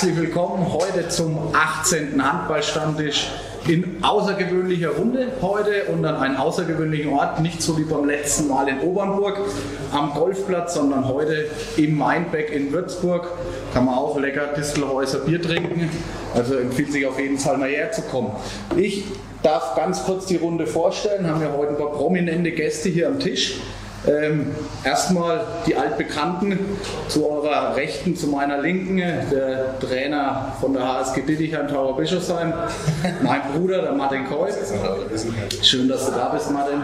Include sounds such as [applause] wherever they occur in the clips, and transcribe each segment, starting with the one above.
Herzlich willkommen heute zum 18. Handballstammtisch in außergewöhnlicher Runde heute und an einem außergewöhnlichen Ort, nicht so wie beim letzten Mal in Obernburg am Golfplatz, sondern heute im Mainbeck in Würzburg. Kann man auch lecker Distelhäuser Bier trinken. Also empfiehlt sich auf jeden Fall mal herzukommen. Ich darf ganz kurz die Runde vorstellen. Haben wir heute ein paar prominente Gäste hier am Tisch. Ähm, erstmal die Altbekannten zu eurer Rechten, zu meiner Linken, der Trainer von der HSG Dittichheim Tower Bischofsheim, mein Bruder, der Martin Keul. Schön, dass du da bist, Martin.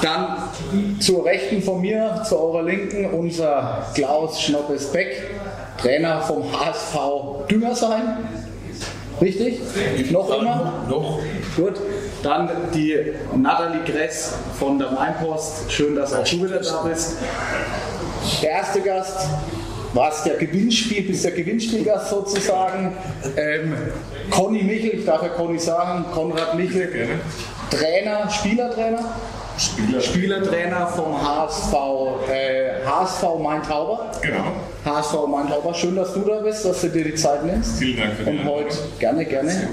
Dann zur Rechten von mir, zu eurer Linken, unser Klaus Schnoppes-Beck, Trainer vom HSV Düngersheim. Richtig? Noch immer? Noch. Gut. Dann die Nathalie Gress von der Mainpost. Schön, dass auch du wieder da bist. Der erste Gast war es der Gewinnspiel, bist der Gewinnspielgast sozusagen. Ähm, Conny Michel, ich darf ja Conny sagen, Konrad Michel, Trainer, Spielertrainer. Spieler. Spielertrainer vom HSV, äh, HSV Main-Tauber. Genau. HSV Main-Tauber, schön, dass du da bist, dass du dir die Zeit nimmst. Vielen Dank für die Und heute gerne, gerne.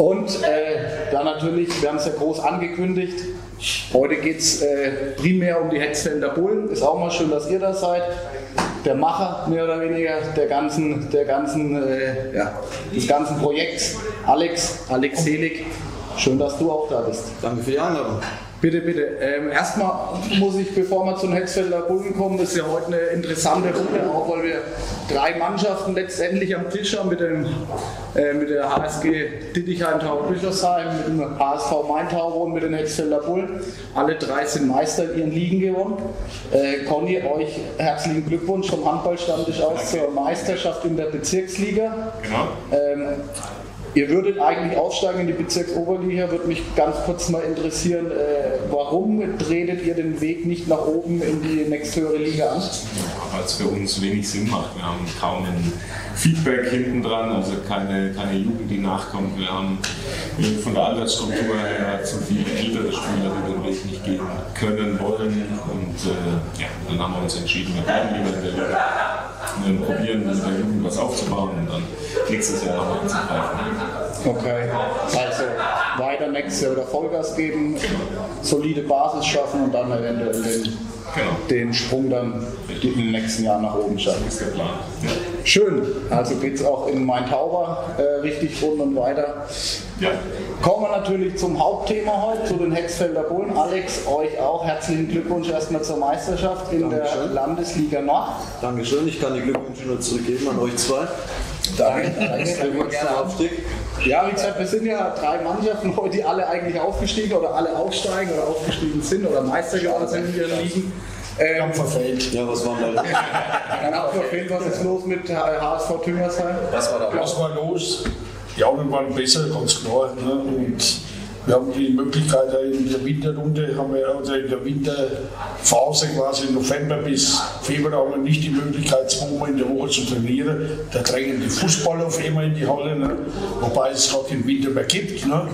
Und äh, dann natürlich, wir haben es ja groß angekündigt, heute geht es äh, primär um die Hetzfelder Bullen. Ist auch mal schön, dass ihr da seid. Der Macher mehr oder weniger der ganzen, der ganzen, äh, ja, des ganzen Projekts, Alex, Alex Selig. Schön, dass du auch da bist. Danke für die Einladung. Bitte, bitte. Ähm, erstmal muss ich, bevor wir zu den Hetzfelder Bullen kommen, das ist ja heute eine interessante Runde, auch weil wir drei Mannschaften letztendlich am Tisch haben mit, dem, äh, mit der HSG Dittichheim Tauber Bischofsheim, mit dem HSV Main Tauber und mit den Hetzfelder Bullen. Alle drei sind Meister in ihren Ligen gewonnen. Äh, Conny, euch herzlichen Glückwunsch vom Handballstammtisch aus zur Meisterschaft in der Bezirksliga. Genau. Ähm, ihr würdet eigentlich aufsteigen in die Bezirksoberliga, würde mich ganz kurz mal interessieren, äh, warum tretet ihr den Weg nicht nach oben in die nächsthöhere Liga an? Weil es für uns wenig Sinn macht. Wir haben kaum ein Feedback hinten dran, also keine, keine Jugend, die nachkommt. Wir haben von der Altersstruktur her zu viele ältere Spieler, die den Weg nicht gehen können, wollen. Und äh, ja, dann haben wir uns entschieden, wir bleiben lieber in der Liga. Wir probieren mit der Jugend was aufzubauen und dann nächstes Jahr nochmal anzugreifen. Okay, also weiter nächstes Jahr wieder Vollgas geben, solide Basis schaffen und dann eventuell den, Genau, den Sprung dann in den nächsten Jahren nach oben schaffen. das ist der Plan. Ja. Schön, also geht es auch in Main-Tauber äh, richtig rund und weiter. Ja. Kommen wir natürlich zum Hauptthema heute, zu den Hexfelder Bullen. Alex, euch auch herzlichen Glückwunsch erstmal zur Meisterschaft in der Dankeschön. Landesliga Nord. Dankeschön, ich kann die Glückwünsche nur zurückgeben an euch zwei. Danke. [laughs] Glückwunsch zum Aufstieg. Ja, wie gesagt, wir sind ja drei Mannschaften heute, die alle eigentlich aufgestiegen oder alle aufsteigen oder aufgestiegen sind oder Meister geworden sind in ihren Ligen. Ähm, verfehlt. Ja, was waren da? [laughs] dann jeden Fall was ist los mit HSV Tüngersheim. Was war da? Was war los? Die anderen waren besser, ganz klar. Ne? Und wir haben die Möglichkeit, in der Winterrunde, haben wir, oder in der Winterphase quasi November bis Februar, haben wir nicht die Möglichkeit, zweimal in der Woche zu trainieren. Da drängen die Fußballer auf einmal in die Halle, ne? wobei es gerade im Winter mehr gibt. [laughs] Ne?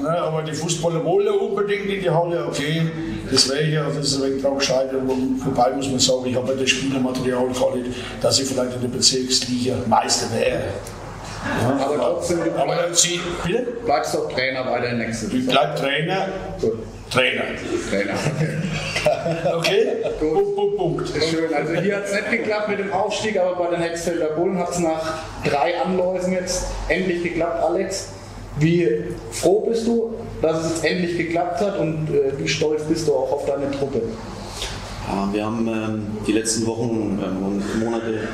ne? Aber die Fußballer wollen unbedingt in die Halle, okay. Das wäre ja, das ist ein wenig drauf gescheitert. Wobei muss man sagen, ich habe ja das Spielermaterial gehabt, dass ich vielleicht in der Bezirksliga Meister wäre. Aber trotzdem, du Aber sie, bitte? bleibst doch Trainer weiter in nächsten Ich bleib Trainer, Gut, Trainer. Trainer. Okay? [laughs] Punkt, Punkt, Punkt. Schön, also hier hat es nicht geklappt mit dem Aufstieg, aber bei den Hexfelder Bullen hat es nach drei Anläufen jetzt endlich geklappt, Alex. Wie froh bist du, dass es jetzt endlich geklappt hat und äh, wie stolz bist du auch auf deine Truppe? Ja, wir haben ähm, die letzten Wochen ähm, und Monate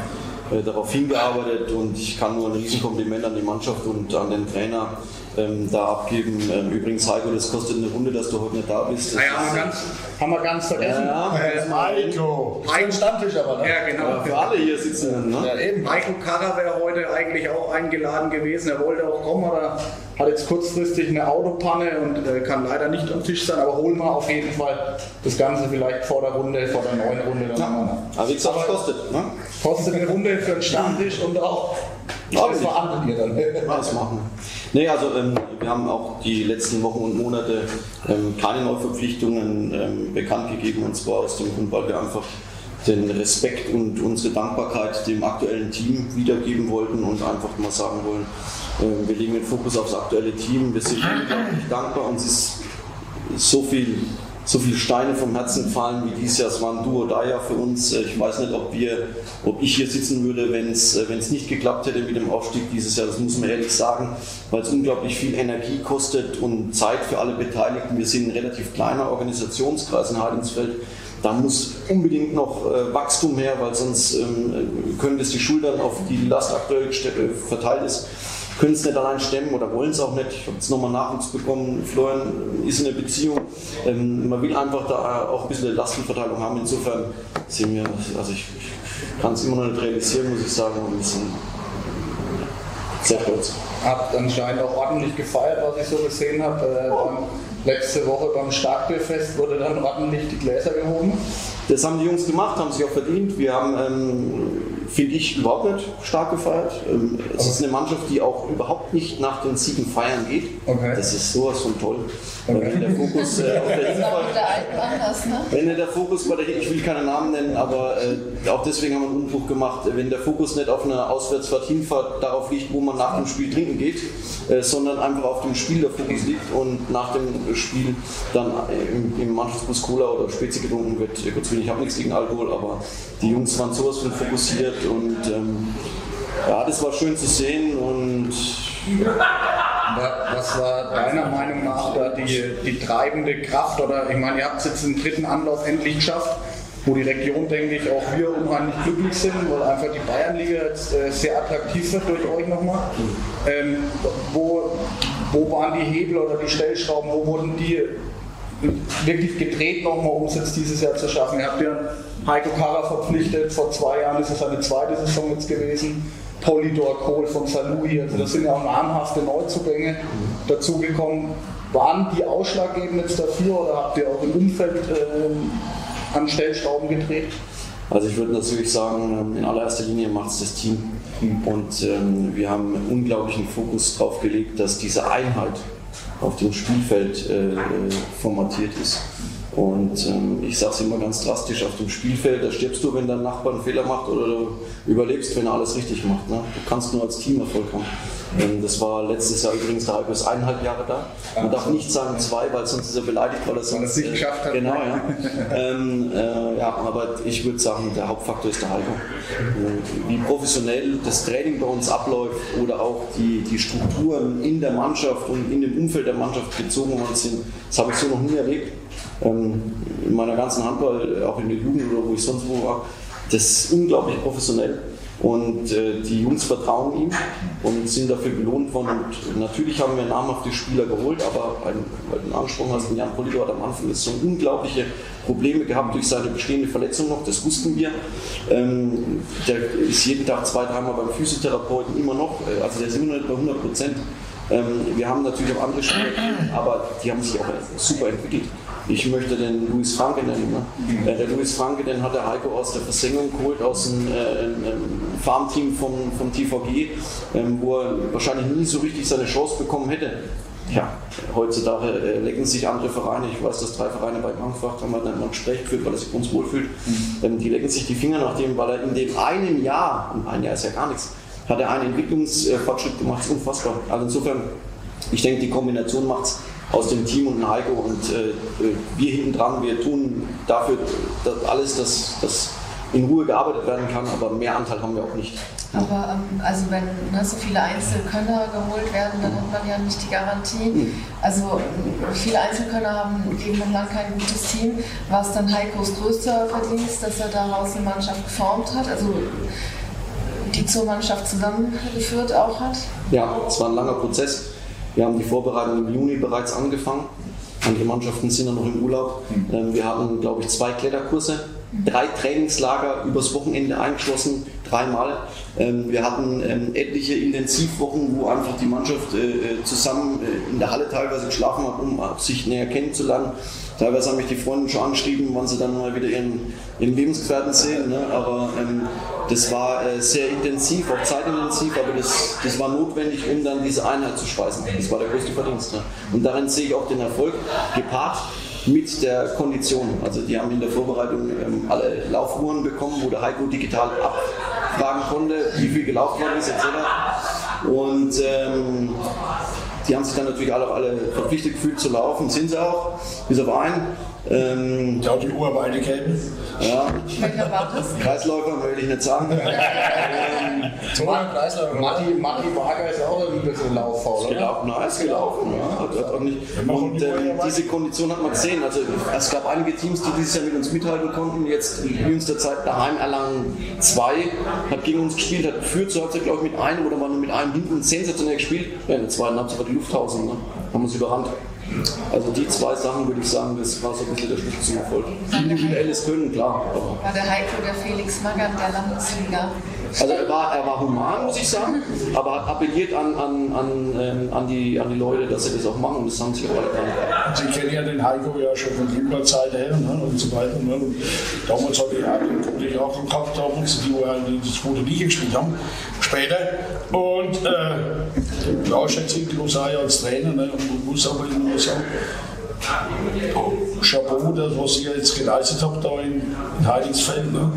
äh, darauf hingearbeitet und ich kann nur ein Riesenkompliment an die Mannschaft und an den Trainer ähm, da abgeben. Ähm, übrigens, Heiko, das kostet eine Runde, dass du heute nicht da bist. Das Naja, haben wir ganz, haben wir ganz vergessen. Ja, Äh, Heiko. Ein Stammtisch aber, ne? Ja, genau. für alle hier sitzen. Ne? eben. Michael Karrer wäre heute eigentlich auch eingeladen gewesen. Er wollte auch kommen, aber hat jetzt kurzfristig eine Autopanne und äh, kann leider nicht am Tisch sein. Aber holen wir auf jeden Fall das Ganze vielleicht vor der Runde, vor der neuen Runde. Dann nochmal. Aber wie gesagt, es kostet. Ne? Kostet eine Runde für einen Stammtisch und auch Ja, das verhandelt ihr dann. Ja, das machen wir. Nee, also ähm, wir haben auch die letzten Wochen und Monate ähm, keine Neuverpflichtungen ähm, bekannt gegeben und zwar aus dem Grund, weil wir einfach den Respekt und unsere Dankbarkeit dem aktuellen Team wiedergeben wollten und einfach mal sagen wollen, äh, wir legen den Fokus aufs aktuelle Team, wir sind unglaublich dankbar, uns ist so viel so viele Steine vom Herzen gefallen wie dieses Jahr. Es war ein Duo da ja für uns. Ich weiß nicht, ob, wir, ob ich hier sitzen würde, wenn es nicht geklappt hätte mit dem Aufstieg dieses Jahr. Das muss man ehrlich sagen, weil es unglaublich viel Energie kostet und Zeit für alle Beteiligten. Wir sind ein relativ kleiner Organisationskreis in Heidingsfeld. Da muss unbedingt noch äh, Wachstum her, weil sonst ähm, können das die Schultern, auf die die Last aktuell äh, verteilt ist, können es nicht allein stemmen oder wollen es auch nicht. Ich habe jetzt nochmal Nachwuchs bekommen. Florian ist in einer Beziehung. Ähm, man will einfach da auch ein bisschen Lastenverteilung haben. Insofern sind wir, also ich, ich kann es immer noch nicht realisieren, muss ich sagen, und sind sehr stolz. Habt anscheinend auch ordentlich gefeiert, was ich so gesehen habe. Äh, letzte Woche beim Starkbierfest wurde dann ordentlich die Gläser gehoben. Das haben die Jungs gemacht, haben sich auch verdient. Wir haben ähm, finde ich überhaupt nicht stark gefeiert. Ähm, es ist eine Mannschaft, die auch überhaupt nicht nach den Siegen feiern geht. Okay. Das ist sowas von toll. Okay. Wenn der Fokus äh, auf der Hinfahrt, ne? wenn der Fokus bei der ich will keine Namen nennen, aber äh, auch deswegen haben wir einen Umbruch gemacht. Wenn der Fokus nicht auf einer Auswärtsfahrt Hinfahrt darauf liegt, wo man nach dem Spiel trinken geht, äh, sondern einfach auf dem Spiel der Fokus liegt und nach dem Spiel dann äh, im, im Mannschaftsbus Cola oder Spezi getrunken wird. Kurz ich habe nichts gegen Alkohol, aber die Jungs waren sowas von fokussiert und ähm, ja, das war schön zu sehen und was war deiner Meinung nach da die, die treibende Kraft? Oder ich meine, ihr habt es jetzt im dritten Anlauf endlich geschafft, wo die Region, denke ich, auch wir unheimlich glücklich sind, weil einfach die Bayernliga jetzt äh, sehr attraktiv wird durch euch nochmal. Ähm, wo, wo waren die Hebel oder die Stellschrauben, wo wurden die wirklich gedreht nochmal, um es jetzt dieses Jahr zu schaffen? Ihr habt ja Heiko Kara verpflichtet, vor zwei Jahren ist es seine zweite Saison jetzt gewesen. Polydor Kohl von Sanuhi, also das sind ja auch namhafte Neuzugänge dazugekommen. Waren die ausschlaggebend jetzt dafür oder habt ihr auch im Umfeld äh, an Stellschrauben gedreht? Also ich würde natürlich sagen, ähm, in allererster Linie macht es das Team. Und ähm, wir haben einen unglaublichen Fokus darauf gelegt, dass diese Einheit auf dem Spielfeld äh, formatiert ist. Und ähm, ich sage es immer ganz drastisch, auf dem Spielfeld, da stirbst du, wenn dein Nachbar einen Fehler macht oder du überlebst, wenn er alles richtig macht. Ne? Du kannst nur als Team Erfolg haben. Ähm, das war letztes Jahr übrigens, da ist eineinhalb Jahre da. Man darf nicht sagen zwei, weil sonst ist er beleidigt, weil er es nicht äh, geschafft hat. Genau, ja. ähm, äh, ja, aber ich würde sagen, der Hauptfaktor ist der Heiko. Äh, wie professionell das Training bei uns abläuft oder auch die, die Strukturen in der Mannschaft und in dem Umfeld der Mannschaft gezogen worden sind, das habe ich so noch nie erlebt in meiner ganzen Handball, auch in der Jugend oder wo ich sonst wo war, das ist unglaublich professionell. Und äh, die Jungs vertrauen ihm und sind dafür belohnt worden. Und natürlich haben wir namhafte Spieler geholt, aber ein, weil du angesprochen hast, Jan Polito hat am Anfang jetzt so unglaubliche Probleme gehabt durch seine bestehende Verletzung noch, das wussten wir. Ähm, der ist jeden Tag zwei, dreimal beim Physiotherapeuten immer noch, äh, also der ist immer noch bei 100 Prozent. Ähm, wir haben natürlich auch andere Spieler, aber die haben sich auch super entwickelt. Ich möchte den Luis Franke nennen. Ne? Äh, der Luis Franke, den hat der Heiko aus der Versenkung geholt, aus dem äh, Farmteam vom, vom TVG, ähm, wo er wahrscheinlich nie so richtig seine Chance bekommen hätte. Ja, heutzutage äh, lecken sich andere Vereine, ich weiß, dass drei Vereine bei Bankfach haben wir dann mal ein Gespräch geführt, weil er sich uns wohlfühlt. Mhm. Ähm, die lecken sich die Finger nach dem, weil er in dem einen Jahr, und ein Jahr ist ja gar nichts, hat er einen Entwicklungsfortschritt gemacht, das ist unfassbar. Also insofern, ich denke, die Kombination macht es aus dem Team und Heiko und äh, wir hinten dran, wir tun dafür dass alles, dass, dass in Ruhe gearbeitet werden kann, aber mehr Anteil haben wir auch nicht. Aber ähm, also wenn ne, so viele Einzelkönner geholt werden, dann hat man ja nicht die Garantie. Mhm. Also viele Einzelkönner haben lange kein gutes Team. War es dann Heikos größter Verdienst, dass er daraus eine Mannschaft geformt hat? Also die zur Mannschaft zusammengeführt auch hat? Ja, es war ein langer Prozess. Wir haben die Vorbereitung im Juni bereits angefangen. Andere Mannschaften sind ja noch im Urlaub. Mhm. Ähm, wir hatten, glaube ich, zwei Kletterkurse, drei Trainingslager übers Wochenende eingeschlossen, dreimal. Ähm, wir hatten ähm, etliche Intensivwochen, wo einfach die Mannschaft äh, zusammen äh, in der Halle teilweise geschlafen hat, um sich näher kennenzulernen. Teilweise haben mich die Freunde schon angeschrieben, wann sie dann mal wieder ihren, ihren Lebensgefährten sehen. Ne? Aber ähm, das war äh, sehr intensiv, auch zeitintensiv, aber das, das war notwendig, um dann diese Einheit zu speisen. Das war der größte Verdienst. Ne? Und darin sehe ich auch den Erfolg gepaart mit der Kondition. Also die haben in der Vorbereitung ähm, alle Laufuhren bekommen, wo der Heiko digital abfragen konnte, wie viel gelaufen worden ist etc. Und ähm, die haben sich dann natürlich alle, alle verpflichtet gefühlt zu laufen, sind sie auch, bis auf Ähm, ja, die Uhr beide kennen. Ja. Welcher war das? Kreisläufer will ich nicht sagen. [laughs] ähm, Kreisläufer. Matti, Matti Barger ist auch ein bisschen lauffaul, oder? Gelaufen, nein, ist gelaufen. Ja. Hat, hat auch nicht. Und ähm, diese Kondition hat man gesehen. Also es gab einige Teams, die dieses Jahr mit uns mithalten konnten. Jetzt in jüngster Zeit daheim Erlangen 2 hat gegen uns gespielt, hat geführt zur Halbzeit, glaube ich, mit einem oder war nur mit einem hinten sensationell gespielt. Ja, in der zweiten Halbzeit war die Lufthausen, ne? haben uns überrannt. Also die zwei Sachen würde ich sagen, das war so ein bisschen der Schlüssel zum Erfolg. Individuelles Können, klar. War der Heiko der Felix Magath der Landesliga? Also er war, er war human, muss ich sagen, aber hat appelliert an, an, an, ähm, an, die, an die Leute, dass sie das auch machen und das haben sie auch alle getan. Sie kennen ja den Heiko ja schon von längerer Zeit her ne, und so weiter. Ne. Und damals hatte ich auch, den ich auch schon gehabt, damals, die, die die zweite Liga gespielt haben, später. Und äh, ja, schätze ich auch als Trainer ne, und muss aber immer sagen, Chapeau, das was ihr jetzt geleistet habt da in, in Heidingsfeld. Ne?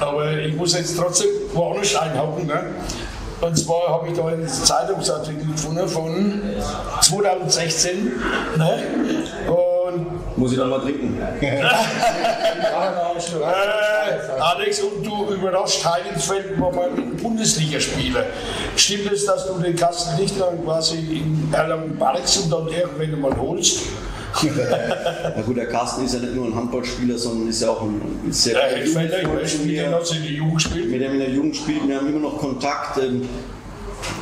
Aber ich muss jetzt trotzdem woanders einhaken. Ne? Und zwar habe ich da einen Zeitungsartikel gefunden von 2016. Ne? Und muss ich dann mal trinken? [laughs] äh, Alex, und du überrascht Heidenfeld mal ein Bundesligaspieler. Stimmt es, dass du den Kasten nicht dann quasi in Erlangen parkst und dann irgendwann mal holst? Na gut, der Carsten ist ja nicht nur ein Handballspieler, sondern ist ja auch ein sehr guter ja, Jugendfreund mit dem in der Jugend spielt. Mit dem in der Jugend spielt. Wir haben immer noch Kontakt. Ähm,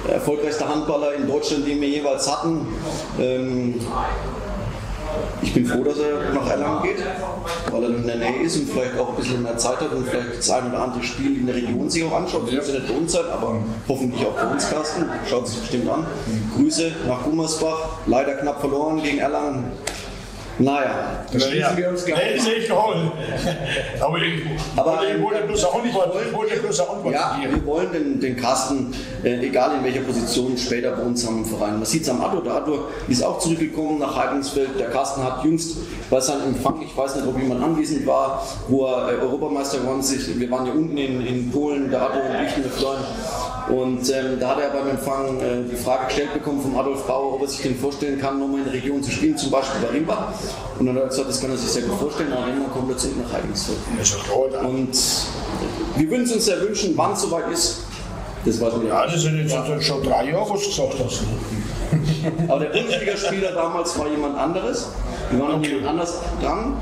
erfolgreichster Handballer in Deutschland, den wir jeweils hatten. Ähm, ich bin froh, dass er nach Erlangen geht, weil er in der Nähe ist und vielleicht auch ein bisschen mehr Zeit hat und vielleicht das ein oder andere Spiel in der Region sich auch anschaut. Das muss ja nicht bei uns sein, aber hoffentlich auch bei uns, Carsten. Schaut sich bestimmt an. Grüße nach Gummersbach. Leider knapp verloren gegen Erlangen. Naja, da schließen wir uns gleich. Nee, ist echt geholfen. Aber ich, aber ich wollte bloß eine Antwort. Ich wollte bloß eine Antwort ja, wir wollen den, den Kasten, äh, egal in welcher Position, später bei uns haben im Verein. Man sieht es am Addo. Der Addo ist auch zurückgekommen nach Heidensfeld. Der Kasten hat jüngst bei seinem Empfang, ich weiß nicht, ob jemand anwesend war, wo er äh, Europameister geworden ist. Wir waren ja unten in, in Polen, der Addo und ich mit Freund. Und ähm, da hat er beim Empfang äh, die Frage gestellt bekommen von Adolf Bauer, ob er sich denn vorstellen kann, nochmal in der Region zu spielen, zum Beispiel bei Rimbach. Und dann hat er gesagt, das kann er sich sehr gut vorstellen, aber Rimbach kommt plötzlich nach Heidensfeld. Und wir würden es uns sehr wünschen, wann es soweit ist. Das weiß man ja. das sind jetzt schon drei Jahre, was du gesagt hast. [laughs] aber der Bundesligaspieler damals war jemand anderes. Wir waren okay. jemand anders dran.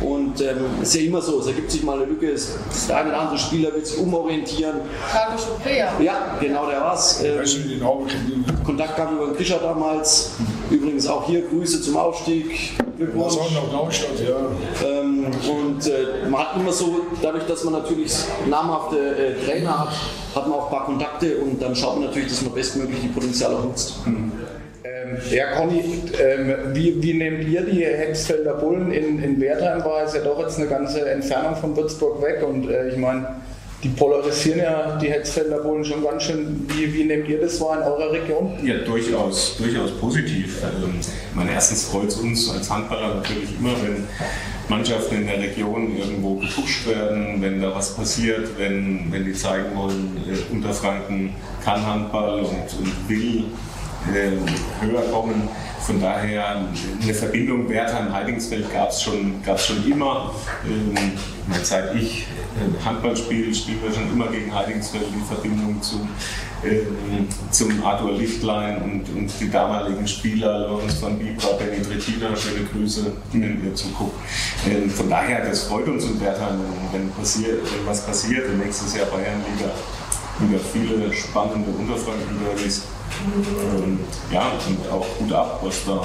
Und ähm, es ist ja immer so, es ergibt sich mal eine Lücke, der eine oder andere Spieler wird sich umorientieren. Carlos Oprea. Ja, genau, der war's. Ähm, Kontakt gab über den Krischer damals. Übrigens auch hier Grüße zum Aufstieg. Glückwunsch. Ja. Ähm, und äh, man hat immer so, dadurch, dass man natürlich namhafte äh, Trainer hat, hat man auch ein paar Kontakte und dann schaut man natürlich, dass man bestmöglich die Potenziale nutzt. Mhm. Ja, Conny, ähm, wie, wie nehmt ihr die Hexfelder Bullen in, in Wertheim? War es ja doch jetzt eine ganze Entfernung von Würzburg weg und äh, ich meine, die polarisieren ja die Hetzfelder Bullen schon ganz schön. Wie, wie nehmt ihr das wahr in eurer Region? Ja, durchaus, durchaus positiv. Also, mein erstens freut uns als Handballer natürlich immer, wenn Mannschaften in der Region irgendwo gepusht werden, wenn da was passiert, wenn, wenn die zeigen wollen, äh, Unterfranken kann Handball und, und will höher kommen. Von daher eine Verbindung Wertheim-Heidingsfeld gab es schon, gab's schon immer. Ähm, seit ich äh, Handball spiele, spielen wir schon immer gegen Heidingsfeld in Verbindung zu, ähm, zum Arthur Lichtlein und, und die damaligen Spieler, Lorenz van Bibra, Benny Trettina, schöne Grüße, wenn ihr zuguckt. Ähm, von daher, das freut uns in Wertheim, wenn, passiert, wenn was passiert. Nächstes Jahr Bayernliga wieder viele spannende Unterfranken-Derbys. Und, ja, und auch gut ab, was da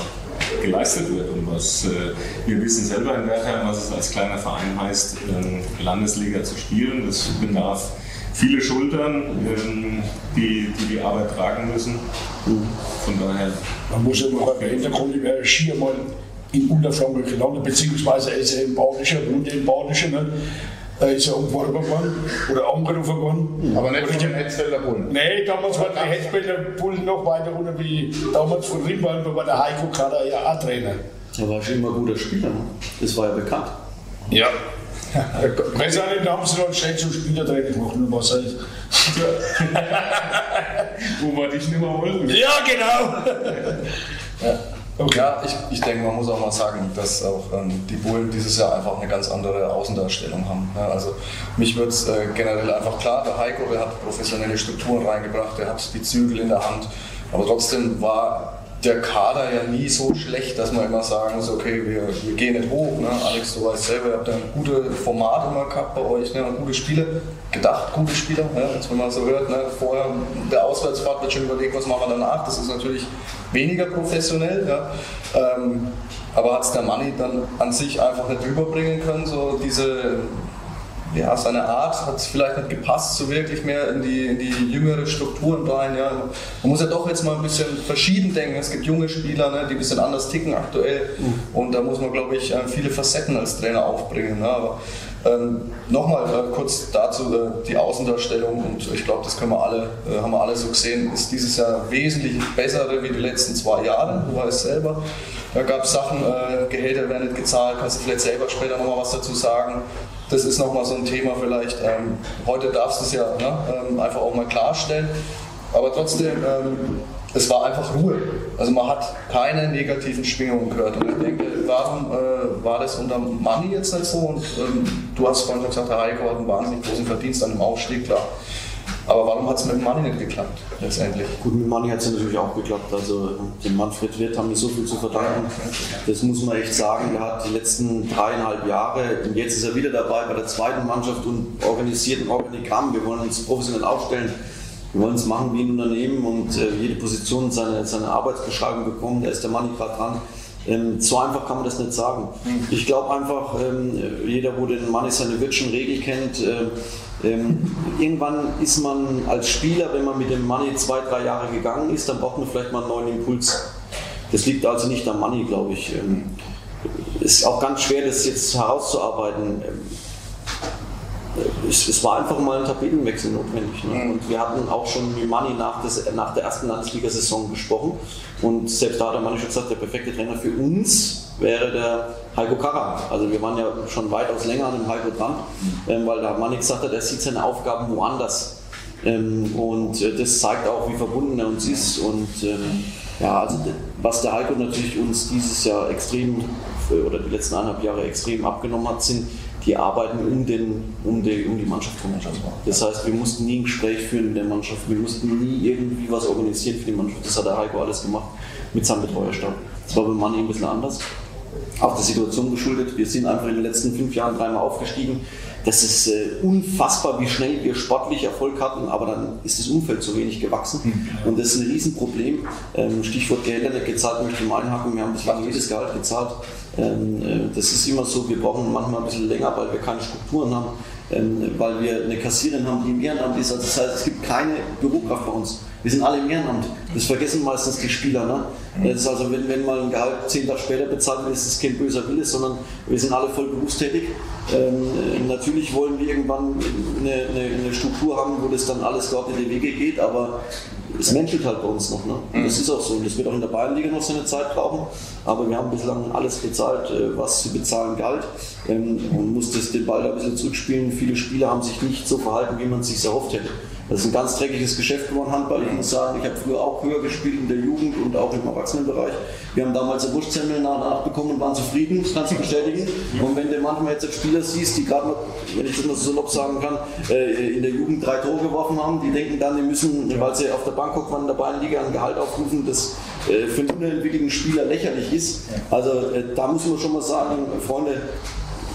geleistet wird und was äh, wir wissen selber in Wertheim, was es als kleiner Verein heißt, äh, Landesliga zu spielen. Das bedarf viele Schultern, ähm, die, die, die Arbeit tragen müssen. Von daher. Man muss ja mal im Hintergrund Skier mal in Unterfranken gelandet, beziehungsweise er ist ja im Badischen, wohnt im Badischen. Ne? Da ist er umgeworfen worden oder angerufen worden. Aber nicht von den Hetzfelder Bullen? Nein, damals waren die Hetzfelder Bullen noch weiter runter wie damals von Rimbahn, da war der Heiko Kader ja auch Trainer. Er war schon immer ein guter Spieler, ne? das war ja bekannt. Ja. [laughs] Weiß auch nicht, da haben sie noch schnell zum Spielertraining gemacht, nur was halt. [laughs] Wo wir dich nicht mehr wollten. Ja, genau! [laughs] Okay. Ja, ich, ich denke, man muss auch mal sagen, dass auch ähm, die Bullen dieses Jahr einfach eine ganz andere Außendarstellung haben. Ja, also mich wird es äh, generell einfach klar, der Heiko, der hat professionelle Strukturen reingebracht, der hat die Zügel in der Hand, aber trotzdem war der Kader ja nie so schlecht, dass man immer sagen muss, okay, wir, wir gehen nicht hoch. Ne? Alex, du weißt selber, ihr habt ein gutes Format immer gehabt bei euch, ne? gute Spiele, gedacht gute Spieler, ne? Jetzt, wenn man so hört, ne? vorher der Auswärtsfahrt wird schon überlegt, was machen wir danach, das ist natürlich weniger professionell, ja? ähm, aber hat es der Manni dann an sich einfach nicht überbringen können, so diese ja, seine Art hat vielleicht nicht gepasst, so wirklich mehr in die, in die jüngere Strukturen rein. Ja. Man muss ja doch jetzt mal ein bisschen verschieden denken. Es gibt junge Spieler, ne, die ein bisschen anders ticken aktuell. Und da muss man, glaube ich, äh, viele Facetten als Trainer aufbringen. Ne. Aber ähm, nochmal äh, kurz dazu äh, die Außendarstellung und ich glaube, das können wir alle, äh, haben wir alle so gesehen, ist dieses Jahr wesentlich bessere wie die letzten zwei Jahre. Du weißt selber. Da gab es Sachen, äh, Gehälter werden nicht gezahlt, kannst du vielleicht selber später nochmal was dazu sagen. Das ist nochmal so ein Thema vielleicht. Ähm, heute darfst du es ja ne, ähm, einfach auch mal klarstellen. Aber trotzdem, ähm, es war einfach Ruhe. Also man hat keine negativen Schwingungen gehört. Und ich denke, warum äh, war das unter Manni jetzt nicht so? Und ähm, du hast vorhin schon gesagt, der Heiko hat einen wahnsinnig großen Verdienst an dem Aufstieg, klar. Aber warum hat es mit dem Manni nicht geklappt, letztendlich? Gut, mit Manni hat es natürlich auch geklappt. Also dem Manfred Wirth haben wir so viel zu verdanken. Das muss man echt sagen. Er hat die letzten dreieinhalb Jahre, und jetzt ist er wieder dabei bei der zweiten Mannschaft und organisiert ein Organigramm. Wir wollen uns professionell aufstellen. Wir wollen es machen wie ein Unternehmen und äh, jede Position seine, seine Arbeitsbeschreibung bekommen. Da ist der Manni gerade dran. Ähm, so einfach kann man das nicht sagen. Ich glaube einfach, ähm, jeder, wo den Manni seine Wirtschen Regel kennt, äh, ähm, irgendwann ist man als Spieler, wenn man mit dem Money zwei, drei Jahre gegangen ist, dann braucht man vielleicht mal einen neuen Impuls. Das liegt also nicht am Money, glaube ich. Ähm, ist auch ganz schwer, das jetzt herauszuarbeiten. Ähm, es, es, war einfach mal ein Tapetenwechsel notwendig. Ne? Mhm. Und wir hatten auch schon mit Money nach, des, nach der ersten Landesliga-Saison gesprochen. Und selbst da hat der Money schon gesagt, der perfekte Trainer für uns wäre der Heiko Karra. Also wir waren ja schon weitaus länger an dem Heiko dran, mhm. ähm, weil der Money gesagt hat, er sieht seine Aufgaben woanders. Ähm, und äh, das zeigt auch, wie verbunden er uns ist. Und ähm, ja, also was der Heiko natürlich uns dieses Jahr extrem äh, oder die letzten eineinhalb Jahre extrem abgenommen hat, sind die arbeiten um, den, um, die, um die Mannschaft herum. Das heißt, wir mussten nie ein Gespräch führen mit der Mannschaft, wir mussten nie irgendwie was organisieren für die Mannschaft. Das hat der Heiko alles gemacht mit seinem Betreuerstab. Das war beim Mann ein bisschen anders. Auch der Situation geschuldet. Wir sind einfach in den letzten fünf Jahren dreimal aufgestiegen. Das ist äh, unfassbar, wie schnell wir sportlich Erfolg hatten, aber dann ist das Umfeld zu wenig gewachsen. Mhm. Und das ist ein Riesenproblem. Ähm, Stichwort Gehälter nicht gezahlt, möchte ich mal einhaken. Wir haben bislang jedes Gehalt gezahlt. Ähm, äh, das ist immer so, wir brauchen manchmal ein bisschen länger, weil wir keine Strukturen haben, ähm, weil wir eine Kassiererin haben, die im Ehrenamt ist. Also das heißt, es gibt keine Bürokraft bei uns. Wir sind alle im Ehrenamt. Das vergessen meistens die Spieler. Ne? Das ist also, wenn, wenn mal ein Gehalt zehn Tage später bezahlt wird, ist es kein böser Wille, sondern wir sind alle voll berufstätig. Ähm, äh, natürlich wollen wir irgendwann eine, eine, eine, Struktur haben, wo das dann alles dort in die Wege geht, aber es menschelt halt bei uns noch. Ne? Und das ist auch so. Und das wird auch in der Bayernliga noch seine Zeit brauchen. Aber wir haben bislang alles bezahlt, äh, was zu bezahlen galt. Ähm, man muss das, den Ball da ein bisschen zurückspielen. Viele Spieler haben sich nicht so verhalten, wie man es sich erhofft hätte. Das ist ein ganz dreckiges Geschäft geworden, Handball. Ich muss sagen, ich habe früher auch höher gespielt in der Jugend und auch im Erwachsenenbereich. Wir haben damals eine Wurstsemmel nach bekommen und waren zufrieden, das kannst du bestätigen. Und wenn du manchmal jetzt Spieler siehst, die gerade, wenn ich das mal so salopp sagen kann, äh, in der Jugend drei Tore geworfen haben, die denken dann, die müssen, weil sie auf der Bank waren in der Bayernliga ein Gehalt aufrufen, das äh, für einen unerentwickelten Spieler lächerlich ist. Also äh, da muss man schon mal sagen, Freunde,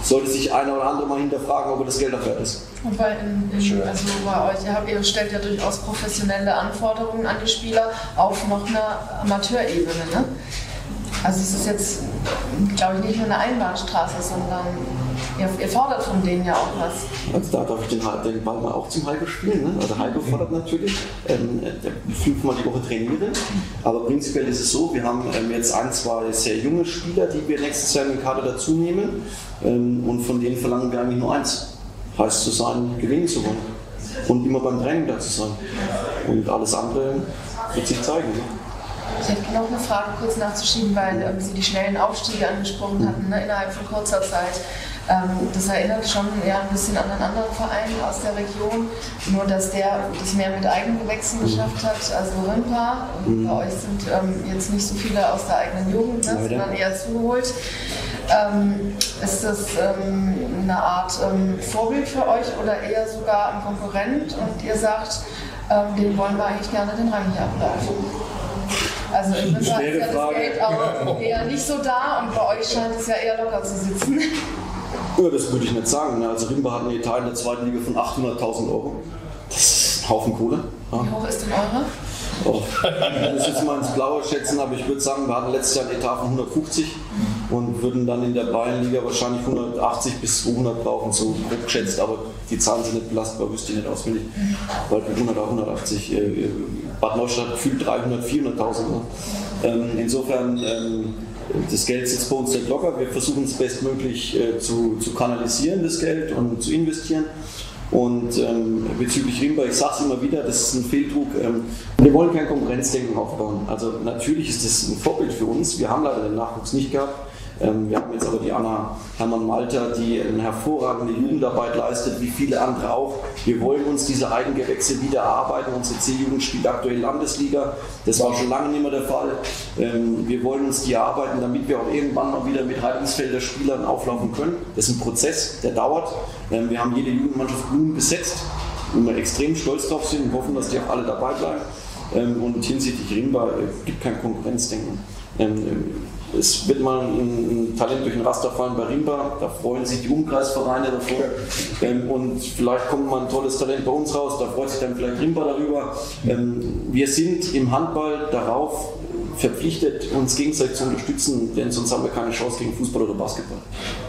sollte sich einer oder andere mal hinterfragen, ob er das Geld auch wert ist. Und bei, in, in, also bei euch, ihr, habt, ihr stellt ja durchaus professionelle Anforderungen an die Spieler auf noch einer Amateurebene. Ne? Also es ist jetzt, glaube ich, nicht nur eine Einbahnstraße, sondern ihr, ihr, fordert von denen ja auch was. Also da darf ich den, den Ball mal auch zum Heiko spielen. Ne? Also Heiko fordert natürlich, ähm, fünfmal die Woche trainieren. Aber prinzipiell ist es so, wir haben ähm, jetzt ein, zwei sehr junge Spieler, die wir nächstes Jahr in den Kader dazu nehmen. Ähm, und von denen verlangen wir eigentlich nur eins. Heißt zu sein, gewinnen zu wollen. Und immer beim Training da zu sein. Und alles andere wird sich zeigen. Ne? Ich hätte noch eine Frage kurz nachzuschieben, weil ähm, Sie die schnellen Aufstiege angesprochen hatten ne, innerhalb von kurzer Zeit. Ähm, das erinnert schon ja, ein bisschen an einen anderen Verein aus der Region, nur dass der das mehr mit Eigengewächsen geschafft hat, also Rimpa. Und bei euch sind ähm, jetzt nicht so viele aus der eigenen Jugend, ne, sondern eher zugeholt. Ähm, ist das ähm, eine Art ähm, Vorbild für euch oder eher sogar ein Konkurrent und ihr sagt, ähm, den wollen wir eigentlich gerne den Rang hier ablaufen? Also in Rimpa ist ja das Geld auch eher nicht so da und bei euch scheint es ja eher locker zu sitzen. [laughs] Ja, das würde ich nicht sagen. ne. Also Rimba hat einen Etat in der zweiten Liga von 800.000 Euro. Das ist ein Haufen Kohle. Ja. Wie hoch ist denn eure? Oh, ich muss jetzt mal ins Blaue schätzen, aber ich würde sagen, wir hatten letztes Jahr einen Etat von 150 und würden dann in der Bayernliga wahrscheinlich 180 bis 200 brauchen, so grob geschätzt, aber die Zahlen sind nicht belastbar, wüsste ich nicht auswendig, weil wir 100 oder 180, äh, Bad Neustadt gefühlt 300, 400.000. Ne? Ähm, insofern, ähm, das Geld sitzt bei uns nicht locker, wir versuchen es bestmöglich äh, zu, zu kanalisieren, das Geld und zu investieren. Und ähm, bezüglich Rimba, ich sage es immer wieder, das ist ein Fehldruck. Ähm, wir wollen kein Konkurrenzdenken aufbauen. Also natürlich ist das ein Vorbild für uns. Wir haben leider den Nachwuchs nicht gehabt. Ähm, wir haben jetzt aber die Anna Hermann-Malter, die eine hervorragende Jugendarbeit leistet, wie viele andere auch. Wir wollen uns diese Eigengewächse wieder erarbeiten. Unsere C-Jugend spielt aktuell Landesliga. Das war schon lange nicht mehr der Fall. Ähm, wir wollen uns die erarbeiten, damit wir auch irgendwann mal wieder mit Heidensfelder Spielern auflaufen können. Das ist ein Prozess, der dauert. Ähm, wir haben jede Jugendmannschaft nun besetzt, wo wir extrem stolz drauf sind und hoffen, dass die auch alle dabei bleiben. Und hinsichtlich Rimba äh, gibt kein Konkurrenzdenken. Es wird mal ein, Talent durch den Raster fallen bei Rimba, da freuen sich die Umkreisvereine davor. Ähm, und vielleicht kommt mal ein tolles Talent bei uns raus, da freut sich dann vielleicht Rimba darüber. Ähm, wir sind im Handball darauf verpflichtet, uns gegenseitig zu unterstützen, denn sonst haben wir keine Chance gegen Fußball oder Basketball.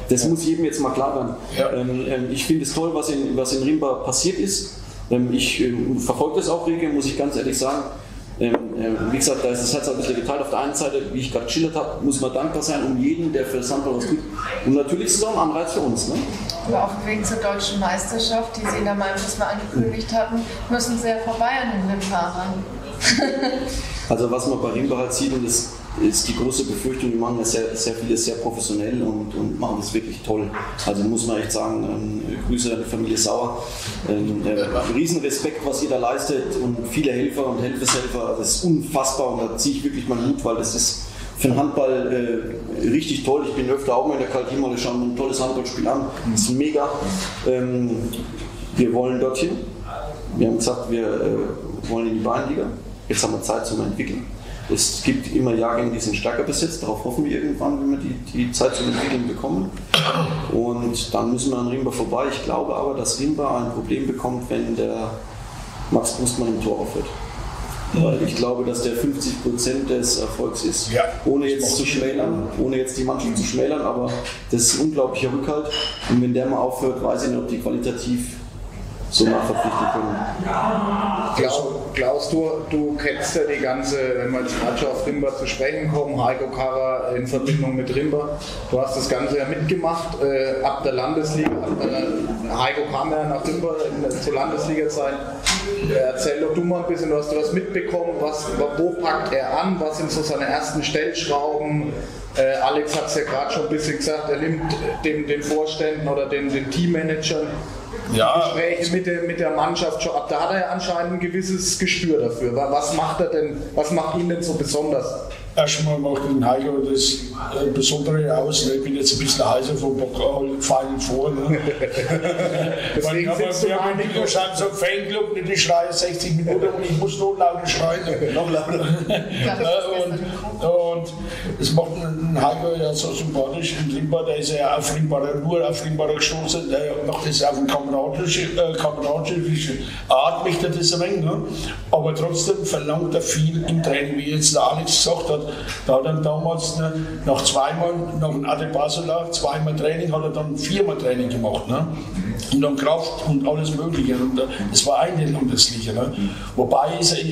Das muss jedem jetzt mal klar werden. Ja. Ähm, ich finde es toll, was in, was in Rimba passiert ist. Ich verfolge das auch rege, muss ich ganz ehrlich sagen. Ähm, ähm, wie gesagt, da ist das Herz ein bisschen geteilt. Auf der einen Seite, wie ich gerade geschildert habe, muss man dankbar sein um jeden, der für das Handball was tut. Und natürlich ist es auch ein Anreiz für uns. Ne? Aber auf dem Weg zur deutschen Meisterschaft, die Sie in der Mainz mal angekündigt hatten, müssen Sie ja vorbei an den Rimfahrern. Also was man bei Rimba halt sieht, und das ist die große Befürchtung, die machen das sehr, sehr vieles sehr professionell und, und machen das wirklich toll. Also muss man echt sagen, ähm, Grüße an die Familie Sauer. Ähm, äh, Riesenrespekt, was ihr da leistet und viele Helfer und Helfershelfer, das ist unfassbar und da ziehe ich wirklich meinen Hut, weil das ist für den Handball äh, richtig toll. Ich bin öfter auch mal in der Kaltimale, schauen ein tolles Handballspiel an. Das ist mega. Ähm, wir wollen dorthin. Wir haben gesagt, wir äh, wollen in die Bayernliga. Jetzt haben wir Zeit zum Entwickeln. Es gibt immer Jahrgänge, die sind stärker besetzt. Darauf hoffen wir irgendwann, wenn wir die, die Zeit zum Entwickeln bekommen. Und dann müssen wir an Rimba vorbei. Ich glaube aber, dass Rimba ein Problem bekommt, wenn der Max Brustmann im Tor aufhört. Weil ich glaube, dass der 50% des Erfolgs ist. Ja. Ohne jetzt zu schmälern, ohne jetzt die Mannschaft zu schmälern, aber das ist ein unglaublicher Rückhalt. Und wenn der mal aufhört, weiß ich nicht, ob die qualitativ so nachverpflichten können. Glaub, Klaus, du, du kennst ja die ganze, wenn wir jetzt gerade schon auf Rimba zu sprechen kommen, Heiko Karrer in Verbindung mit Rimba. Du hast das Ganze ja mitgemacht äh, ab der Landesliga. Äh, Heiko kam ja nach Rimba in, zur Landesliga-Zeit. Äh, Erzähl doch du mal ein bisschen, du hast du was mitbekommen, was, wo packt er an, was sind so seine ersten Stellschrauben? Äh, Alex hat es ja gerade schon ein bisschen gesagt, er nimmt dem, den Vorständen oder den, den Teammanagern Ja, Gespräche mit der, mit der Mannschaft schon ab. Da hat er ja anscheinend ein gewisses Gespür dafür. Wa- Was macht er denn, was macht ihn denn so besonders? Erstmal macht den Heiko das äh, Besondere aus. ne? Ich bin jetzt ein bisschen heißer vom Pokal fallen vor. Ne? [laughs] Deswegen aber sitzt du wir haben Mikro. Mikro schon so Fanclub, und die schreien 60 Minuten und ich muss noch lauter schreien. [laughs] noch lauter. [laughs] Und, das macht einen Heiko ja so sympathisch. Im Limba, der ist ja auf Limbacher, nur auf Limbacher gestoßen. Der macht das auf eine kameradsche, äh, kameradsche Art, möchte er das ein wenig. Ne? Aber trotzdem verlangt er viel im Training, wie jetzt der Alex gesagt hat. Da hat er damals ne, nach zweimal, nach dem Adebasola, zweimal Training, hat er dann viermal Training gemacht. Ne? Und dann Kraft und alles Mögliche. Und äh, das war eine Landesliga. Ne? Wobei ist er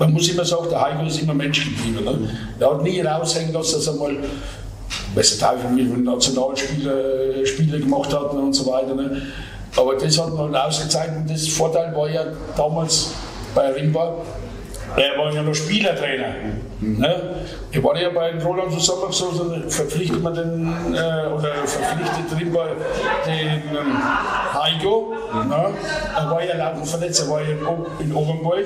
man muss immer sagen, der Heiko ist immer Mensch geblieben. Ne? Er hat nie raushängen lassen, dass er mal, weiß nicht, wie viele Nationalspieler äh, Spiele gemacht hat und so weiter. Ne? Aber das hat man ausgezeigt und das Vorteil war ja damals bei Rimba, Er war ja noch Spielertrainer. Ne? Ich war ja bei Roland zusammen so, verpflichtet man den, äh, oder verpflichtet war den ähm, Heiko. Ne? Er war ja laufend verletzt, er war ja in, O- in Obernburg,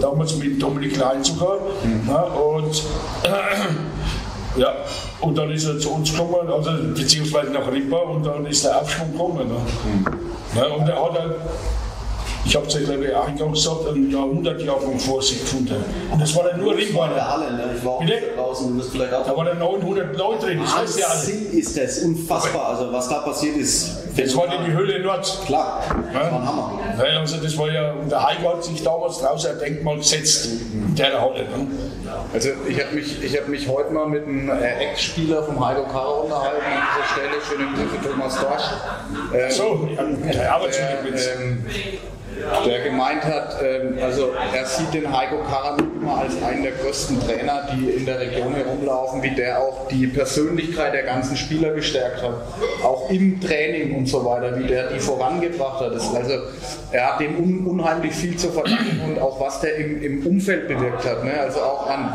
damals mit Dominik Klein sogar. Ne? Und äh, ja, und dann ist er zu uns gekommen, also beziehungsweise nach Rimba und dann ist der Aufschwung gekommen. Ne? Ne? Und er hat dann ich habe es ja glaube ich eingangs gesagt, ein Jahrhundertjahrgang vor sich gefunden. Und das war dann nur. Halle, ne? ich war auch Bitte? draußen, du wirst vielleicht auch Da waren dann 900 Leute drin, das weißt du ja alle. Wahnsinn ist das, unfassbar. Also was da passiert ist, Das war in die Höhle Nord. klar, das war ein Hammer. Ja, also das war ja, und der Heiko hat sich damals draußen ein Denkmal gesetzt, in der Halle. Ne? Also ich habe mich, ich hab mich heute mal mit einem äh, Ex-Spieler vom Heiko Karrer unterhalten an dieser Stelle. Schöne Grüße Thomas Dorsch. Ähm, So, ja, der Arbeitsmittel ähm, der gemeint hat, ähm, also er sieht den Heiko nicht immer als einen der größten Trainer, die in der Region herumlaufen, wie der auch die Persönlichkeit der ganzen Spieler gestärkt hat. Auch im Training und so weiter, wie der die vorangebracht hat. Also er hat dem un unheimlich viel zu verdanken und auch was der im, im Umfeld bewirkt hat. Ne? Also auch an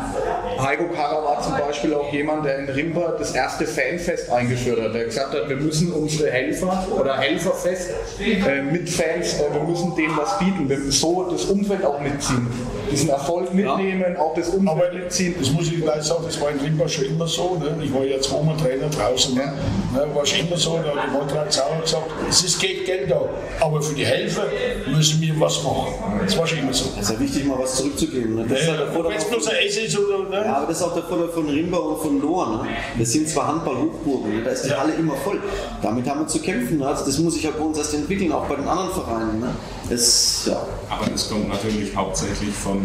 Heiko Karrer war zum Beispiel auch jemand, der in Rimper das erste Fanfest eingeführt hat, der gesagt hat, wir müssen unsere Helfer oder Helferfest äh, mit Fans, äh, wir müssen denen was bieten, wir müssen so das Umfeld auch mitziehen, diesen Erfolg mitnehmen, auch das Umfeld Aber mitziehen. das muss ich gleich sagen, das war in Rimba schon immer so. Ne? Ich war ja zweimal Trainer draußen. Ne? Ne? War schon immer so, da hat die Waltraud Sauer gesagt, es ist geht Geld da, aber für die Helfer müssen wir was machen. Das war schon immer so. Es ist ja wichtig, mal was zurückzugeben. Ne? Das ist halt der Vorteil bloß ein Essen ist oder. Ne? Ja, aber das ist auch der Vorteil von Rimba und von Lohr. Ne? Das sind zwar Handball-Hochburgen, ne? da ist die Halle immer voll. Damit haben wir zu kämpfen. ne? Also das muss sich ja bei uns erst entwickeln, auch bei den anderen Vereinen. Ne? Das, ja. Aber das kommt natürlich hauptsächlich von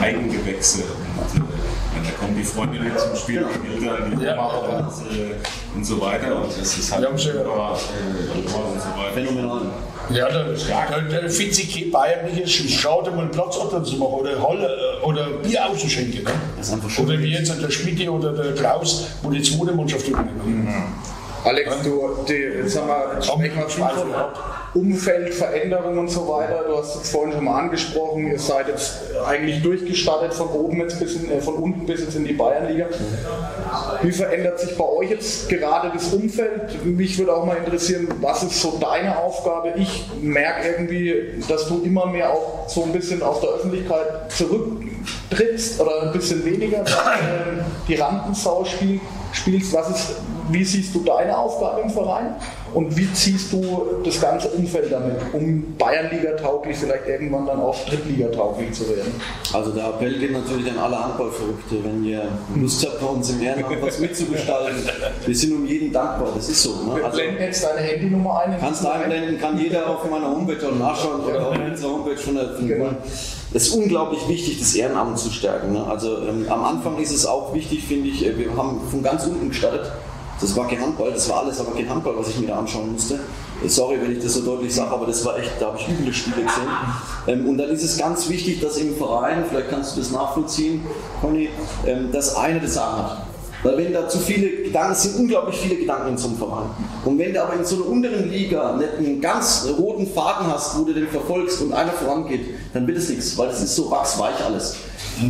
Eigengewächse. Und, äh, da kommen die Freunde mit zum Spiel, die Eltern, die Ja. Oma und, äh, und so weiter. Und das ist halt sie- über, äh, und so weiter. Phänomenal. Ja, der, der, der Fitzig Bayern nicht ist, schade mal einen Platz dort zu machen oder Halle äh, oder Bier auszuschenken. Ne? Oder wie jetzt der Schmidt oder der Klaus, wo die zweite Mannschaft übernehmen. Alex, du, die, jetzt haben wir, sprechen wir viel von Umfeldveränderungen und so weiter. Du hast es vorhin schon mal angesprochen. Ihr seid jetzt eigentlich durchgestartet von oben jetzt bis in, äh, von unten bis jetzt in die Bayernliga. Wie verändert sich bei euch jetzt gerade das Umfeld? Mich würde auch mal interessieren, was ist so deine Aufgabe? Ich merke irgendwie, dass du immer mehr auch so ein bisschen aus der Öffentlichkeit zurücktrittst oder ein bisschen weniger die Rampensau spiel, spielst. Was ist, wie siehst du deine Aufgabe im Verein und wie ziehst du das ganze Umfeld damit, um Bayernliga tauglich vielleicht irgendwann dann auch Drittliga tauglich zu werden? Also der Appell geht natürlich an alle Handballverrückte, wenn ihr Lust habt, bei uns im Ehrenamt was mitzugestalten. Wir sind um jeden dankbar, das ist so. Ne? Wir Also, blenden jetzt deine Handynummer ein. Kannst du einblenden, kann jeder auf meiner Homepage auch nachschauen oder auf unserer Homepage von der Genau. Es ist unglaublich wichtig, das Ehrenamt zu stärken. Ne? Also ähm, am Anfang ist es auch wichtig, finde ich, äh, wir haben von ganz unten gestartet. Das war kein Handball, das war alles, aber kein Handball, was ich mir da anschauen musste. Äh, Sorry, wenn ich das so deutlich sage, aber das war echt, da habe ich üble Spiele gesehen. Ähm, und dann ist es ganz wichtig, dass im Verein, vielleicht kannst du das nachvollziehen, Conny, ähm, dass einer das Sagen hat. Weil wenn da zu viele Gedanken, es sind unglaublich viele Gedanken in so einem Verein. Und wenn du aber in so einer unteren Liga einen ganz roten Faden hast, wo du den verfolgst und einer vorangeht, dann wird es nichts, weil das ist so wachsweich alles.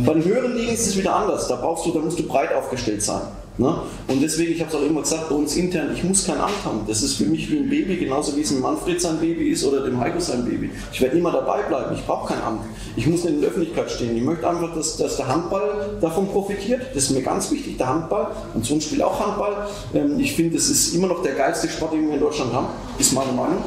Bei den höheren Ligen ist es wieder anders. Da brauchst du, da musst du breit aufgestellt sein. Ne? Und deswegen, ich habe es auch immer gesagt, bei uns intern, ich muss kein Amt haben. Das ist für mich wie ein Baby, genauso wie es ein Manfred sein Baby ist oder dem Heiko sein Baby. Ich werde immer dabei bleiben, ich brauche kein Amt. Ich muss nicht in der Öffentlichkeit stehen. Ich möchte einfach, dass, dass der Handball davon profitiert. Das ist mir ganz wichtig, der Handball. Und so ein Spiel auch Handball. Ähm, ich finde, es ist immer noch der geilste Sport, den wir in Deutschland haben. Ist meine Meinung.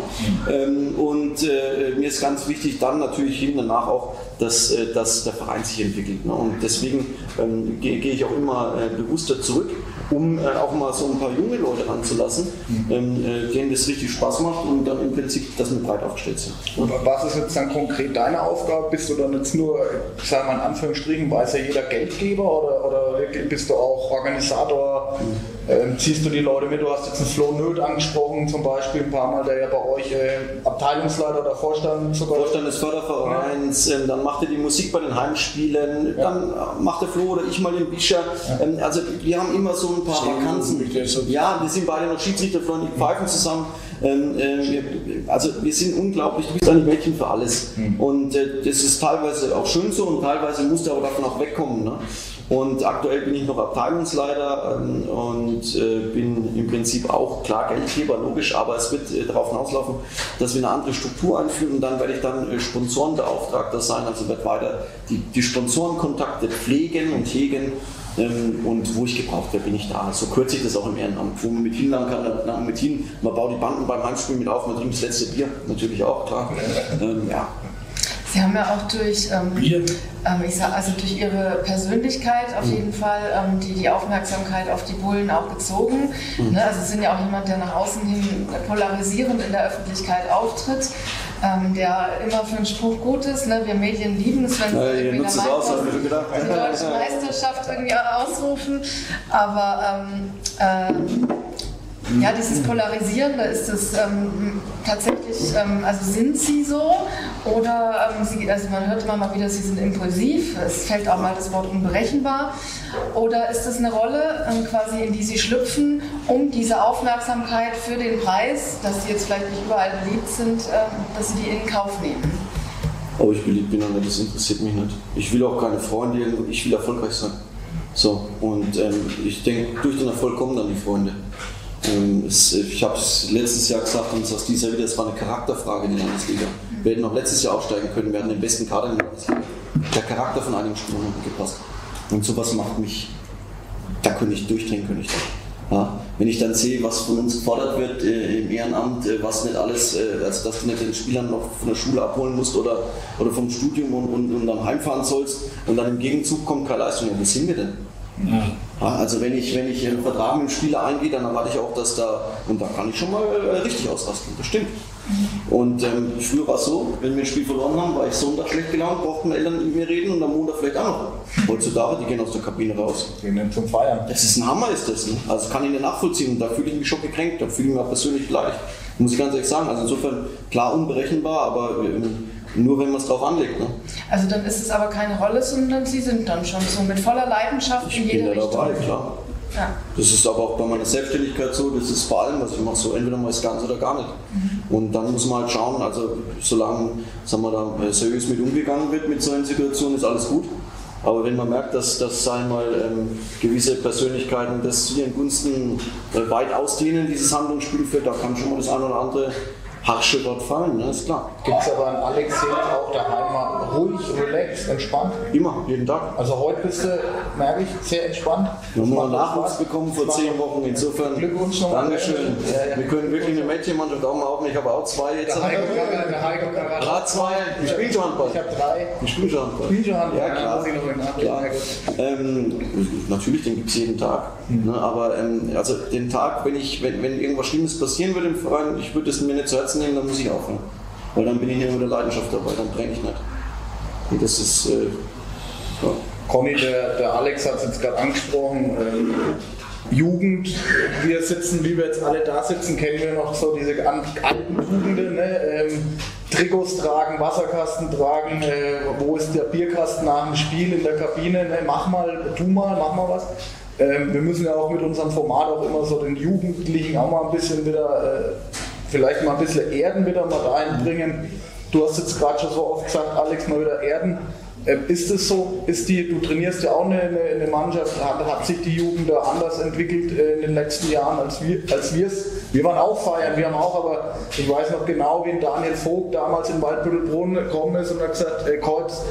Ähm, und äh, mir ist ganz wichtig, dann natürlich hin danach auch, dass, äh, dass der Verein sich entwickelt. Ne? Und deswegen ähm, gehe gehe ich auch immer äh, bewusster zurück, um äh, auch mal so ein paar junge Leute ranzulassen, ähm, äh, denen das richtig Spaß macht und dann im Prinzip, dass wir breit aufgestellt sind. Und was ist jetzt dann konkret deine Aufgabe? Bist du dann jetzt nur, ich sage mal in Anführungsstrichen, weiß ja jeder Geldgeber oder, oder wirklich bist du auch Organisator? Ähm, ziehst du die Leute mit? Du hast jetzt einen Flo Nöth angesprochen, zum Beispiel ein paar Mal, der ja bei euch äh, Abteilungsleiter oder Vorstand sogar Vorstand des Fördervereins, ähm, dann macht er die Musik bei den Heimspielen, dann äh, macht der Flo oder ich mal den Bischer. Ähm, also wir haben immer so ein paar Sehr Vakanzen. gut, das ist- Ja, wir sind beide noch Schiedsrichter, Florian, die pfeifen zusammen. Ähm, äh, also wir sind unglaublich, du bist ein Mädchen für alles. Mhm. Und äh, das ist teilweise auch schön so und teilweise musst du aber davon auch wegkommen. Ne? Und aktuell bin ich noch Abteilungsleiter ähm, und äh, bin im Prinzip auch klar Geldgeber, logisch, aber es wird äh, darauf hinauslaufen, dass wir eine andere Struktur einführen und dann werde ich dann äh, Sponsorenbeauftragter sein, also werde weiter die, die Sponsorenkontakte pflegen und hegen ähm, und wo ich gebraucht werde, bin ich da. So kürze ich das auch im Ehrenamt. Wo man mit hinlangen kann, dann mit hin. Man baut die Banden beim Heimspiel mit auf, man trinkt das letzte Bier, natürlich auch, klar. Ähm, ja. Sie haben ja auch durch, ähm, ähm, ich sag, also durch Ihre Persönlichkeit auf mhm. jeden Fall ähm, die, die Aufmerksamkeit auf die Bullen auch gezogen. Mhm. Ne? Also Sie sind ja auch jemand, der nach außen hin polarisierend in der Öffentlichkeit auftritt. Ähm, der immer für einen Spruch gut ist. Ne? Wir Medien lieben es, wenn irgendwie aus, die deutsche Meisterschaft irgendwie ausrufen. Aber ähm, äh, ja, dieses Polarisierende, ist es ähm, tatsächlich, ähm, also sind Sie so oder ähm, Sie, also man hört immer mal wieder, Sie sind impulsiv, es fällt auch mal das Wort unberechenbar oder ist das eine Rolle ähm, quasi, in die Sie schlüpfen, um diese Aufmerksamkeit für den Preis, dass Sie jetzt vielleicht nicht überall beliebt sind, ähm, dass Sie die in Kauf nehmen? Oh, ich beliebt bin, aber das interessiert mich nicht. Ich will auch keine Freunde, ich will erfolgreich sein. So, und ähm, ich denke, durch den Erfolg kommen dann die Freunde. Ich habe es letztes Jahr gesagt und aus dieser wieder, es war eine Charakterfrage in der Landesliga. Wir hätten noch letztes Jahr aufsteigen können, wir hatten den besten Kader in der Landesliga. Der Charakter von einigen Spielern hat gepasst. Und sowas macht mich, da könnte ich durchdrehen, könnte ich da. Ja, wenn ich dann sehe, was von uns gefordert wird äh, im Ehrenamt, äh, was nicht alles, äh, also dass du nicht den Spielern noch von der Schule abholen musst oder, oder vom Studium und, und, und dann heimfahren sollst und dann im Gegenzug kommt keine Leistung, ja, wo sind wir denn? Ja. Also wenn ich, wenn ich einen Vertrag mit dem Spieler eingehe, dann erwarte ich auch, dass da, und da kann ich schon mal äh, richtig ausrasten, das stimmt. Und ähm, früher war es so, wenn wir ein Spiel verloren haben, war ich Sonntag schlecht gelaunt, brauchten Eltern mit mir reden und am Montag vielleicht auch noch. Heutzutage, die gehen aus der Kabine raus. Gehen dann zum Feiern. Das ist ein Hammer, ist das. Ne? Also kann ich nicht nachvollziehen und da fühle ich mich schon gekränkt, da fühle ich mich auch persönlich beleidigt. Muss ich ganz ehrlich sagen. Also insofern klar unberechenbar, aber ähm, nur wenn man es drauf anlegt. Ne? Also dann ist es aber keine Rolle, sondern Sie sind dann schon so mit voller Leidenschaft ich in jeder bin da dabei, klar. Ja. Das ist aber auch bei meiner Selbstständigkeit so, das ist bei allem, was ich mache, so entweder mal es ganz oder gar nicht. Mhm. Und dann muss man halt schauen, also solange sagen wir, da äh, seriös mit umgegangen wird mit solchen Situationen, ist alles gut. Aber wenn man merkt, dass, dass einmal ähm, gewisse Persönlichkeiten das zu ihren Gunsten äh, weit ausdehnen, dieses Handlungsspielfeld, da kann schon mal das eine oder andere harsche Wort fallen, ne? ist klar. Gibt es aber an Alex jetzt auch daheim mal ruhig, relaxed, entspannt? Immer, jeden Tag. Also heute bist du, merke ich, sehr entspannt. Wir haben mal Nachwuchs bekommen vor zehn Wochen, insofern Glückwunsch noch. Dankeschön. Ja, ja. Wir können wirklich eine Mädchenmannschaft auch mal aufnehmen. Ich habe auch zwei jetzt. Der Heiko der Heiko. Gerade zwei. Ich spiele schon Handball. Ich habe drei. Ich spiele schon Handball. Spiel schon Handball. Ja, klar. klar. Ähm, natürlich, den gibt es jeden Tag. Mhm. Ne, aber ähm, also den Tag, wenn, ich, wenn, wenn irgendwas Schlimmes passieren würde im Verein, ich würde es mir nicht zu Herzen nehmen, dann muss ich aufhören. Weil dann bin ich hier mit der Leidenschaft dabei, dann brenne ich nicht. Und das ist. Äh, ja. Conny, der, der Alex hat es jetzt gerade angesprochen. Ähm, Jugend, wir sitzen, wie wir jetzt alle da sitzen, kennen wir noch so diese alten Tugenden, ne? ähm, Trikots tragen, Wasserkasten tragen, äh, wo ist der Bierkasten nach dem Spiel in der Kabine, ne? mach mal, tu mal, mach mal was. Ähm, wir müssen ja auch mit unserem Format auch immer so den Jugendlichen auch mal ein bisschen wieder, äh, vielleicht mal ein bisschen Erden wieder mal reinbringen. Du hast jetzt gerade schon so oft gesagt, Alex, mal wieder Erden. Ähm, ist es so, ist die, du trainierst ja auch eine, eine Mannschaft, hat, hat, sich die Jugend da anders entwickelt äh, in den letzten Jahren, als wir es? Wir waren auch feiern, wir haben auch, aber ich weiß noch genau, wie Daniel Vogt damals in Waldbüttelbrunn gekommen ist und hat gesagt, äh, Kreuz,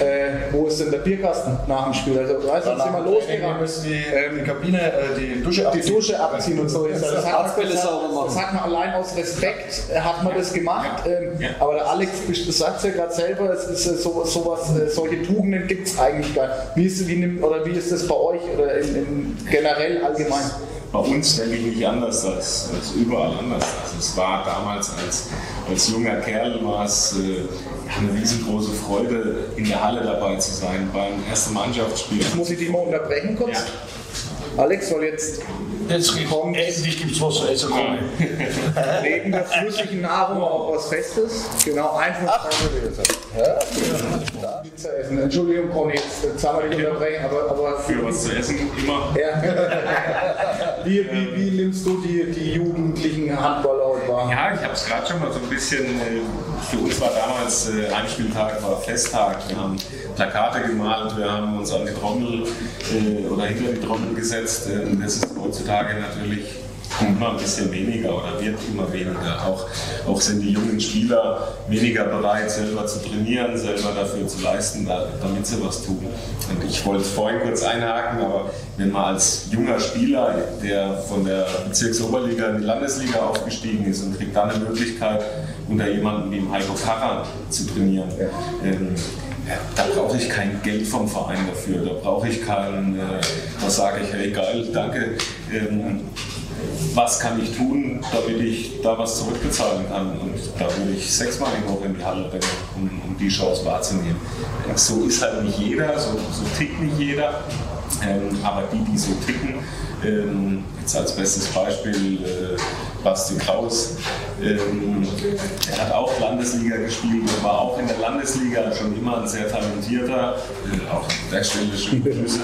äh, wo ist denn der Bierkasten nach dem Spiel? Also, weißt du, sind wir losgegangen. Wir müssen die, ähm, die Kabine, äh, die Dusche abziehen. Die Dusche abziehen und so. Das, das, hat, das, hat, das hat man allein aus Respekt, äh, hat man das gemacht. Ähm, ja. Aber der Alex sagt es ja gerade selber, es ist äh, so, sowas, äh, solche Tugenden gibt es eigentlich gar nicht. Wie ist, wie, oder wie ist das bei euch oder in, in generell allgemein? Bei uns denke ich nicht anders als, als überall anders. Also es war damals als, als junger Kerl war es äh, eine riesengroße Freude, in der Halle dabei zu sein beim ersten Mannschaftsspiel. Jetzt muss ich dich mal unterbrechen kurz. Ja. Alex soll jetzt Jetzt kommen. Endlich gibt es was zu essen. Neben der flüssigen Nahrung auch was Festes. Genau, einfach ja, Pizza essen. Entschuldigung, Conny, jetzt haben wir dich unterbrechen, aber, aber für was zu essen immer. Ja. wie, wie, wie nimmst du die, die jugendlichen Handballer und da? Ja, ich habe es gerade schon mal so ein bisschen, äh, für uns war damals äh, Heimspieltag, war Festtag. Wir haben Plakate gemalt, wir haben uns an die Trommel äh, oder hinter die Trommel gesetzt. Äh, das ist heutzutage natürlich immer ein bisschen weniger oder wird immer weniger. Auch, auch sind die jungen Spieler weniger bereit, selber zu trainieren, selber dafür zu leisten, da, damit sie was tun. Und ich wollte vorhin kurz einhaken, aber wenn man als junger Spieler, der von der Bezirksoberliga in die Landesliga aufgestiegen ist und kriegt dann eine Möglichkeit, unter jemandem wie Heiko Karrer zu trainieren, ähm, da brauche ich kein Geld vom Verein dafür, da brauche ich keinen, äh, da sage ich, hey geil, danke. Ähm, was kann ich tun, damit ich da was zurückbezahlen kann. Und da würde ich sechsmal die Woche in die Halle rennen, um, um die Chance wahrzunehmen. So ist halt nicht jeder, so, so tickt nicht jeder. Ähm, aber die, die so ticken, ähm, jetzt als bestes Beispiel äh, Basti Kraus, ähm, er hat auch Landesliga gespielt und war auch in der Landesliga schon immer ein sehr talentierter, äh, auch der Stelle schöne [laughs] Grüße,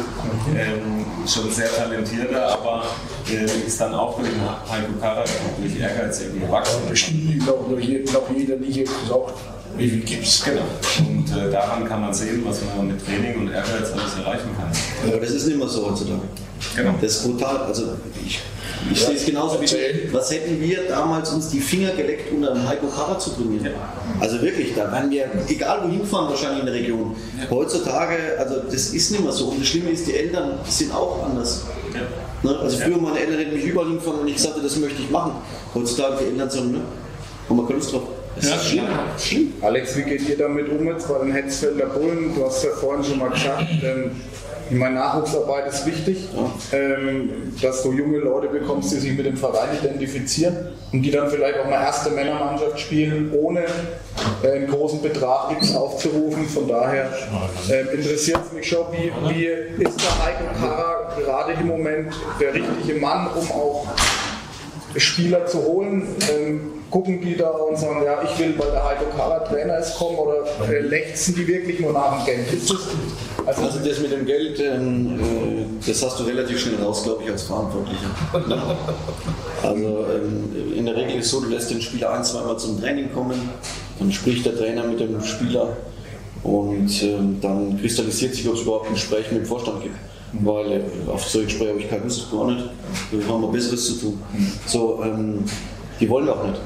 ähm, schon sehr talentierter, aber äh, ist dann auch durch Heiko Karrer durch Ehrgeiz irgendwie gewachsen. Bestimmt je- noch jeder nicht gesagt, wie viel gibt es. Genau. Und äh, daran kann man sehen, was man mit Training und Ehrgeiz alles erreichen kann. Aber das ist nicht mehr so heutzutage. Genau. Das ist brutal. Also ich, ich sehe es genauso wie du. Was hätten wir damals uns die Finger geleckt, unter einem Heiko Karrer zu trainieren? Also wirklich, da waren wir, egal wohin fahren, wahrscheinlich in der Region. Heutzutage, also das ist nicht mehr so. Und das Schlimme ist, die Eltern sind auch anders. Ne? Also früher meine Eltern hätten mich überall hingefahren und ich sagte, das möchte ich machen. Heutzutage die Eltern sagen, ne, haben wir keine Lust drauf. Das Ja. ist schlimm. schlimm. Alex, wie geht ihr damit um jetzt bei den Hetzfelder Bullen? Du hast ja vorhin schon mal gesagt, ähm, ich meine, Nachwuchsarbeit ist wichtig, ähm, dass du junge Leute bekommst, die sich mit dem Verein identifizieren und die dann vielleicht auch mal erste Männermannschaft spielen, ohne äh, einen großen Betrag X aufzurufen. Von daher ähm, interessiert es mich schon, wie, wie ist der Heiko Karrer gerade im Moment der richtige Mann, um auch Spieler zu holen? Ähm, gucken die da und sagen, ja, ich will, weil der Heiko Karrer Trainer ist, kommen oder äh, lechzen die wirklich nur nach dem Geld? Ist das, also, Also das mit dem Geld, ähm, äh, das hast du relativ schnell raus, glaube ich, als Verantwortlicher. [laughs] Also ähm, in der Regel ist es so, du lässt den Spieler ein, zweimal zum Training kommen, dann spricht der Trainer mit dem Spieler und ähm, dann kristallisiert sich, ob es überhaupt ein Gespräch mit dem Vorstand gibt. Weil äh, auf solche Gespräche habe ich keine Lust, gar nicht. Wir haben mal Besseres zu tun. So, ähm, die wollen wir auch nicht.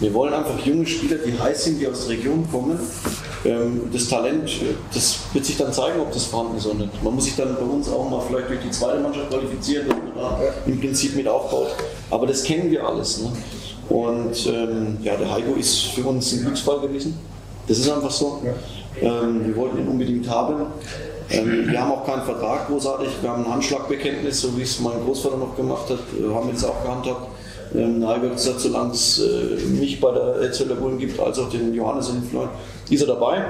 Wir wollen einfach junge Spieler, die heiß sind, die aus der Region kommen. Ähm, das Talent, das wird sich dann zeigen, ob das vorhanden ist oder nicht. Man muss sich dann bei uns auch mal vielleicht durch die zweite Mannschaft qualifizieren, dass man da im Prinzip mit aufbaut. Aber das kennen wir alles. Ne? Und ähm, ja, der Heiko ist für uns ein Glücksfall gewesen. Das ist einfach so. Ähm, wir wollten ihn unbedingt haben. Ähm, wir haben auch keinen Vertrag großartig. Wir haben ein Handschlagbekenntnis, so wie es mein Großvater noch gemacht hat, äh, haben wir jetzt auch gehandhabt. Ähm, Heiko hat gesagt, solange es äh, mich bei der Erzähler Bullen gibt, als auch den Johannes und den Florian, ist er dabei.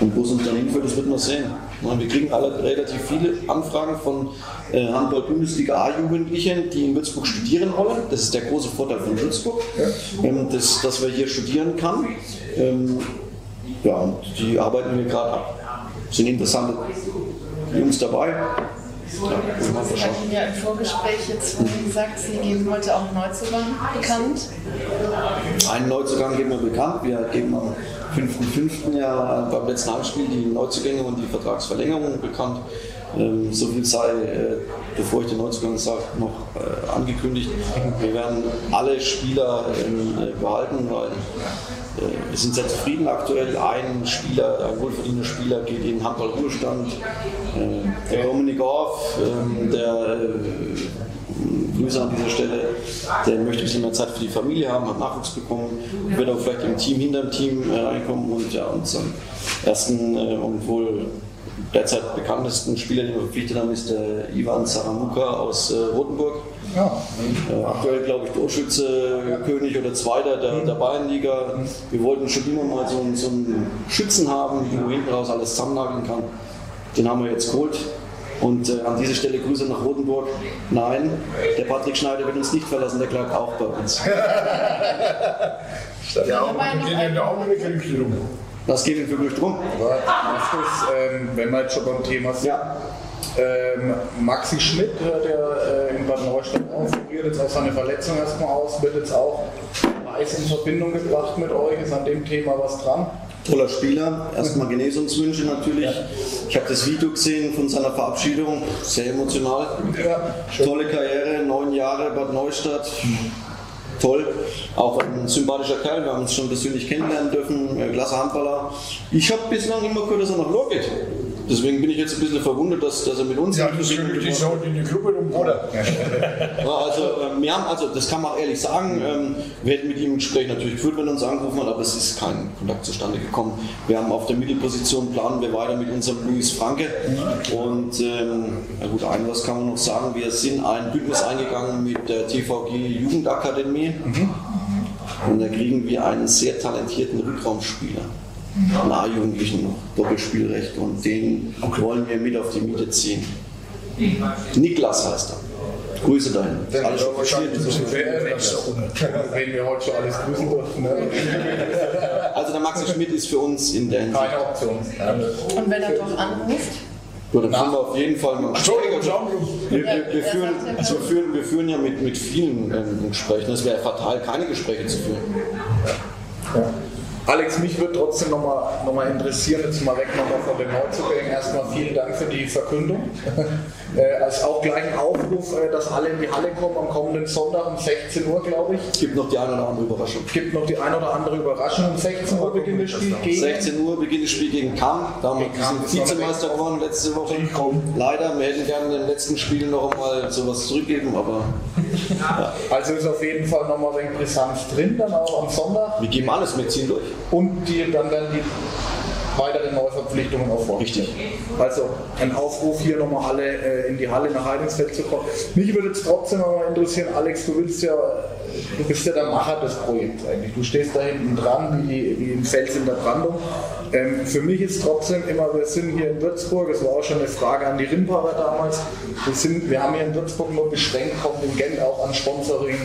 Und wo es uns dann hinführt, das wird man sehen. Wir kriegen alle relativ viele Anfragen von äh, Handball-Bundesliga A-Jugendlichen, die in Würzburg studieren wollen. Das ist der große Vorteil von Würzburg, ähm, dass, dass wir hier studieren kann. Ähm, ja, und die arbeiten wir gerade ab. Sind interessante Jungs dabei. Sie hatten ja im Vorgespräch jetzt gesagt, Sie geben heute auch Neuzugang bekannt. Einen Neuzugang geben wir bekannt. Wir geben am 5.5. ja beim letzten Heimspiel die Neuzugänge und die Vertragsverlängerung bekannt. Ähm, so viel sei, äh, bevor ich den Neuzugang sage, noch äh, angekündigt. Wir werden alle Spieler äh, behalten, weil wir sind sehr zufrieden aktuell. Ein Spieler, ein wohlverdienter Spieler geht in Handball-Ruhestand. Äh, der Dominik Orff, ähm, der äh, Grüße an dieser Stelle. Der möchte ein bisschen mehr Zeit für die Familie haben, hat Nachwuchs bekommen, wird auch vielleicht im Team hinter dem Team äh, reinkommen und ja, unseren ersten äh, und wohl derzeit bekanntesten Spieler, den wir verpflichtet haben, ist der Ivan Saramuka aus äh, Äh, aktuell, glaube ich, Torschütze, König oder Zweiter der, der Bayernliga. Wir wollten schon immer mal so, einen- so einen Schützen haben, wo hinten raus alles zusammennageln kann. Den haben wir jetzt geholt. Und äh, an dieser Stelle Grüße nach Rotenburg. Nein, der Patrick Schneider wird uns nicht verlassen, der bleibt auch bei uns. [laughs] Ja, Aber noch geht in Gerüchte rum. Das geht ihm für mich drum. was ist, ähm, wenn wir jetzt schon beim Thema sind, Ja, Ähm, Maxi Schmidt, äh, der äh, in Bad Neustadt aufgeriert, jetzt auch seine Verletzung erstmal aus, wird jetzt auch heiß in Verbindung gebracht mit euch. Ist an dem Thema was dran? Toller Spieler, erstmal Genesungswünsche natürlich. Ich habe das Video gesehen von seiner Verabschiedung, sehr emotional. Ja, Tolle Karriere, neun Jahre Bad Neustadt. Toll, auch ein sympathischer Kerl, wir haben uns schon persönlich kennenlernen dürfen, äh, klasse Handballer. Ich habe bislang immer gehört, dass er nach Lohr geht. Deswegen bin ich jetzt ein bisschen verwundert, dass, dass er mit uns Ja, das könnte die so in die Gruppe um, oder? Also, ähm, wir haben, also das kann man auch ehrlich sagen, ähm, wir hätten mit ihm ein Gespräch natürlich geführt, wenn er uns angerufen hat, aber es ist kein Kontakt zustande gekommen. Wir haben auf der Mittelposition planen wir weiter mit unserem Luis Franke. Und ähm, gut, ein was kann man noch sagen, wir sind ein Bündnis eingegangen mit der TVG Jugendakademie. Und da kriegen wir einen sehr talentierten Rückraumspieler. Nahjugendlichen noch, Doppelspielrecht und den wollen wir mit auf die Miete ziehen. Niklas heißt er. Grüße dahin. Den Alles schon Wahrscheinlich verstanden. ein bisschen mehr als Wen wir heute schon alles grüßen durften. Ne? Also der Maxi Schmidt ist für uns in der Hinsicht. Keine Option. Und wenn er doch anruft, Gut, dann führen wir auf jeden Fall mal. Entschuldigung, Entschuldigung. Wir, wir, wir, Ja, führen, sagt ja also wir, führen, wir führen ja mit, mit vielen ähm, Gesprächen. Es wäre fatal, keine Gespräche zu führen. Alex, mich würde trotzdem nochmal noch mal interessieren, jetzt mal weg nochmal von den Neuzugängen. Erstmal vielen Dank für die Verkündung. [laughs] äh, als auch gleich ein Aufruf, äh, dass alle in die Halle kommen am kommenden Sonntag um 16 Uhr, glaube ich. Es gibt noch die eine oder andere Überraschung. Gibt noch die ein oder andere Überraschung. Um 16 Uhr beginnt das Spiel gegen 16 Uhr beginnt das Spiel gegen Kamm. Da haben wir Vizemeister geworden letzte Woche. Leider, wir hätten gerne in den letzten Spielen noch einmal sowas zurückgeben, aber [laughs] Also ist auf jeden Fall nochmal ein wenig Brisanz drin, dann auch am Sonntag. wir geben alles mit, ziehen durch. Und die, dann werden die weiteren Neuverpflichtungen auch vorgestellt. Richtig. Also ein Aufruf hier nochmal alle äh, in die Halle nach Heidingsfeld zu kommen. Mich würde jetzt trotzdem noch mal interessieren, Alex, du willst ja, du bist ja der Macher des Projekts eigentlich. Du stehst da hinten dran wie, wie ein Fels in der Brandung. Ähm, für mich ist trotzdem immer, wir sind hier in Würzburg, es war auch schon eine Frage an die Rimparer damals, wir, sind, wir haben hier in Würzburg nur beschränkt Kontingent auch an Sponsoring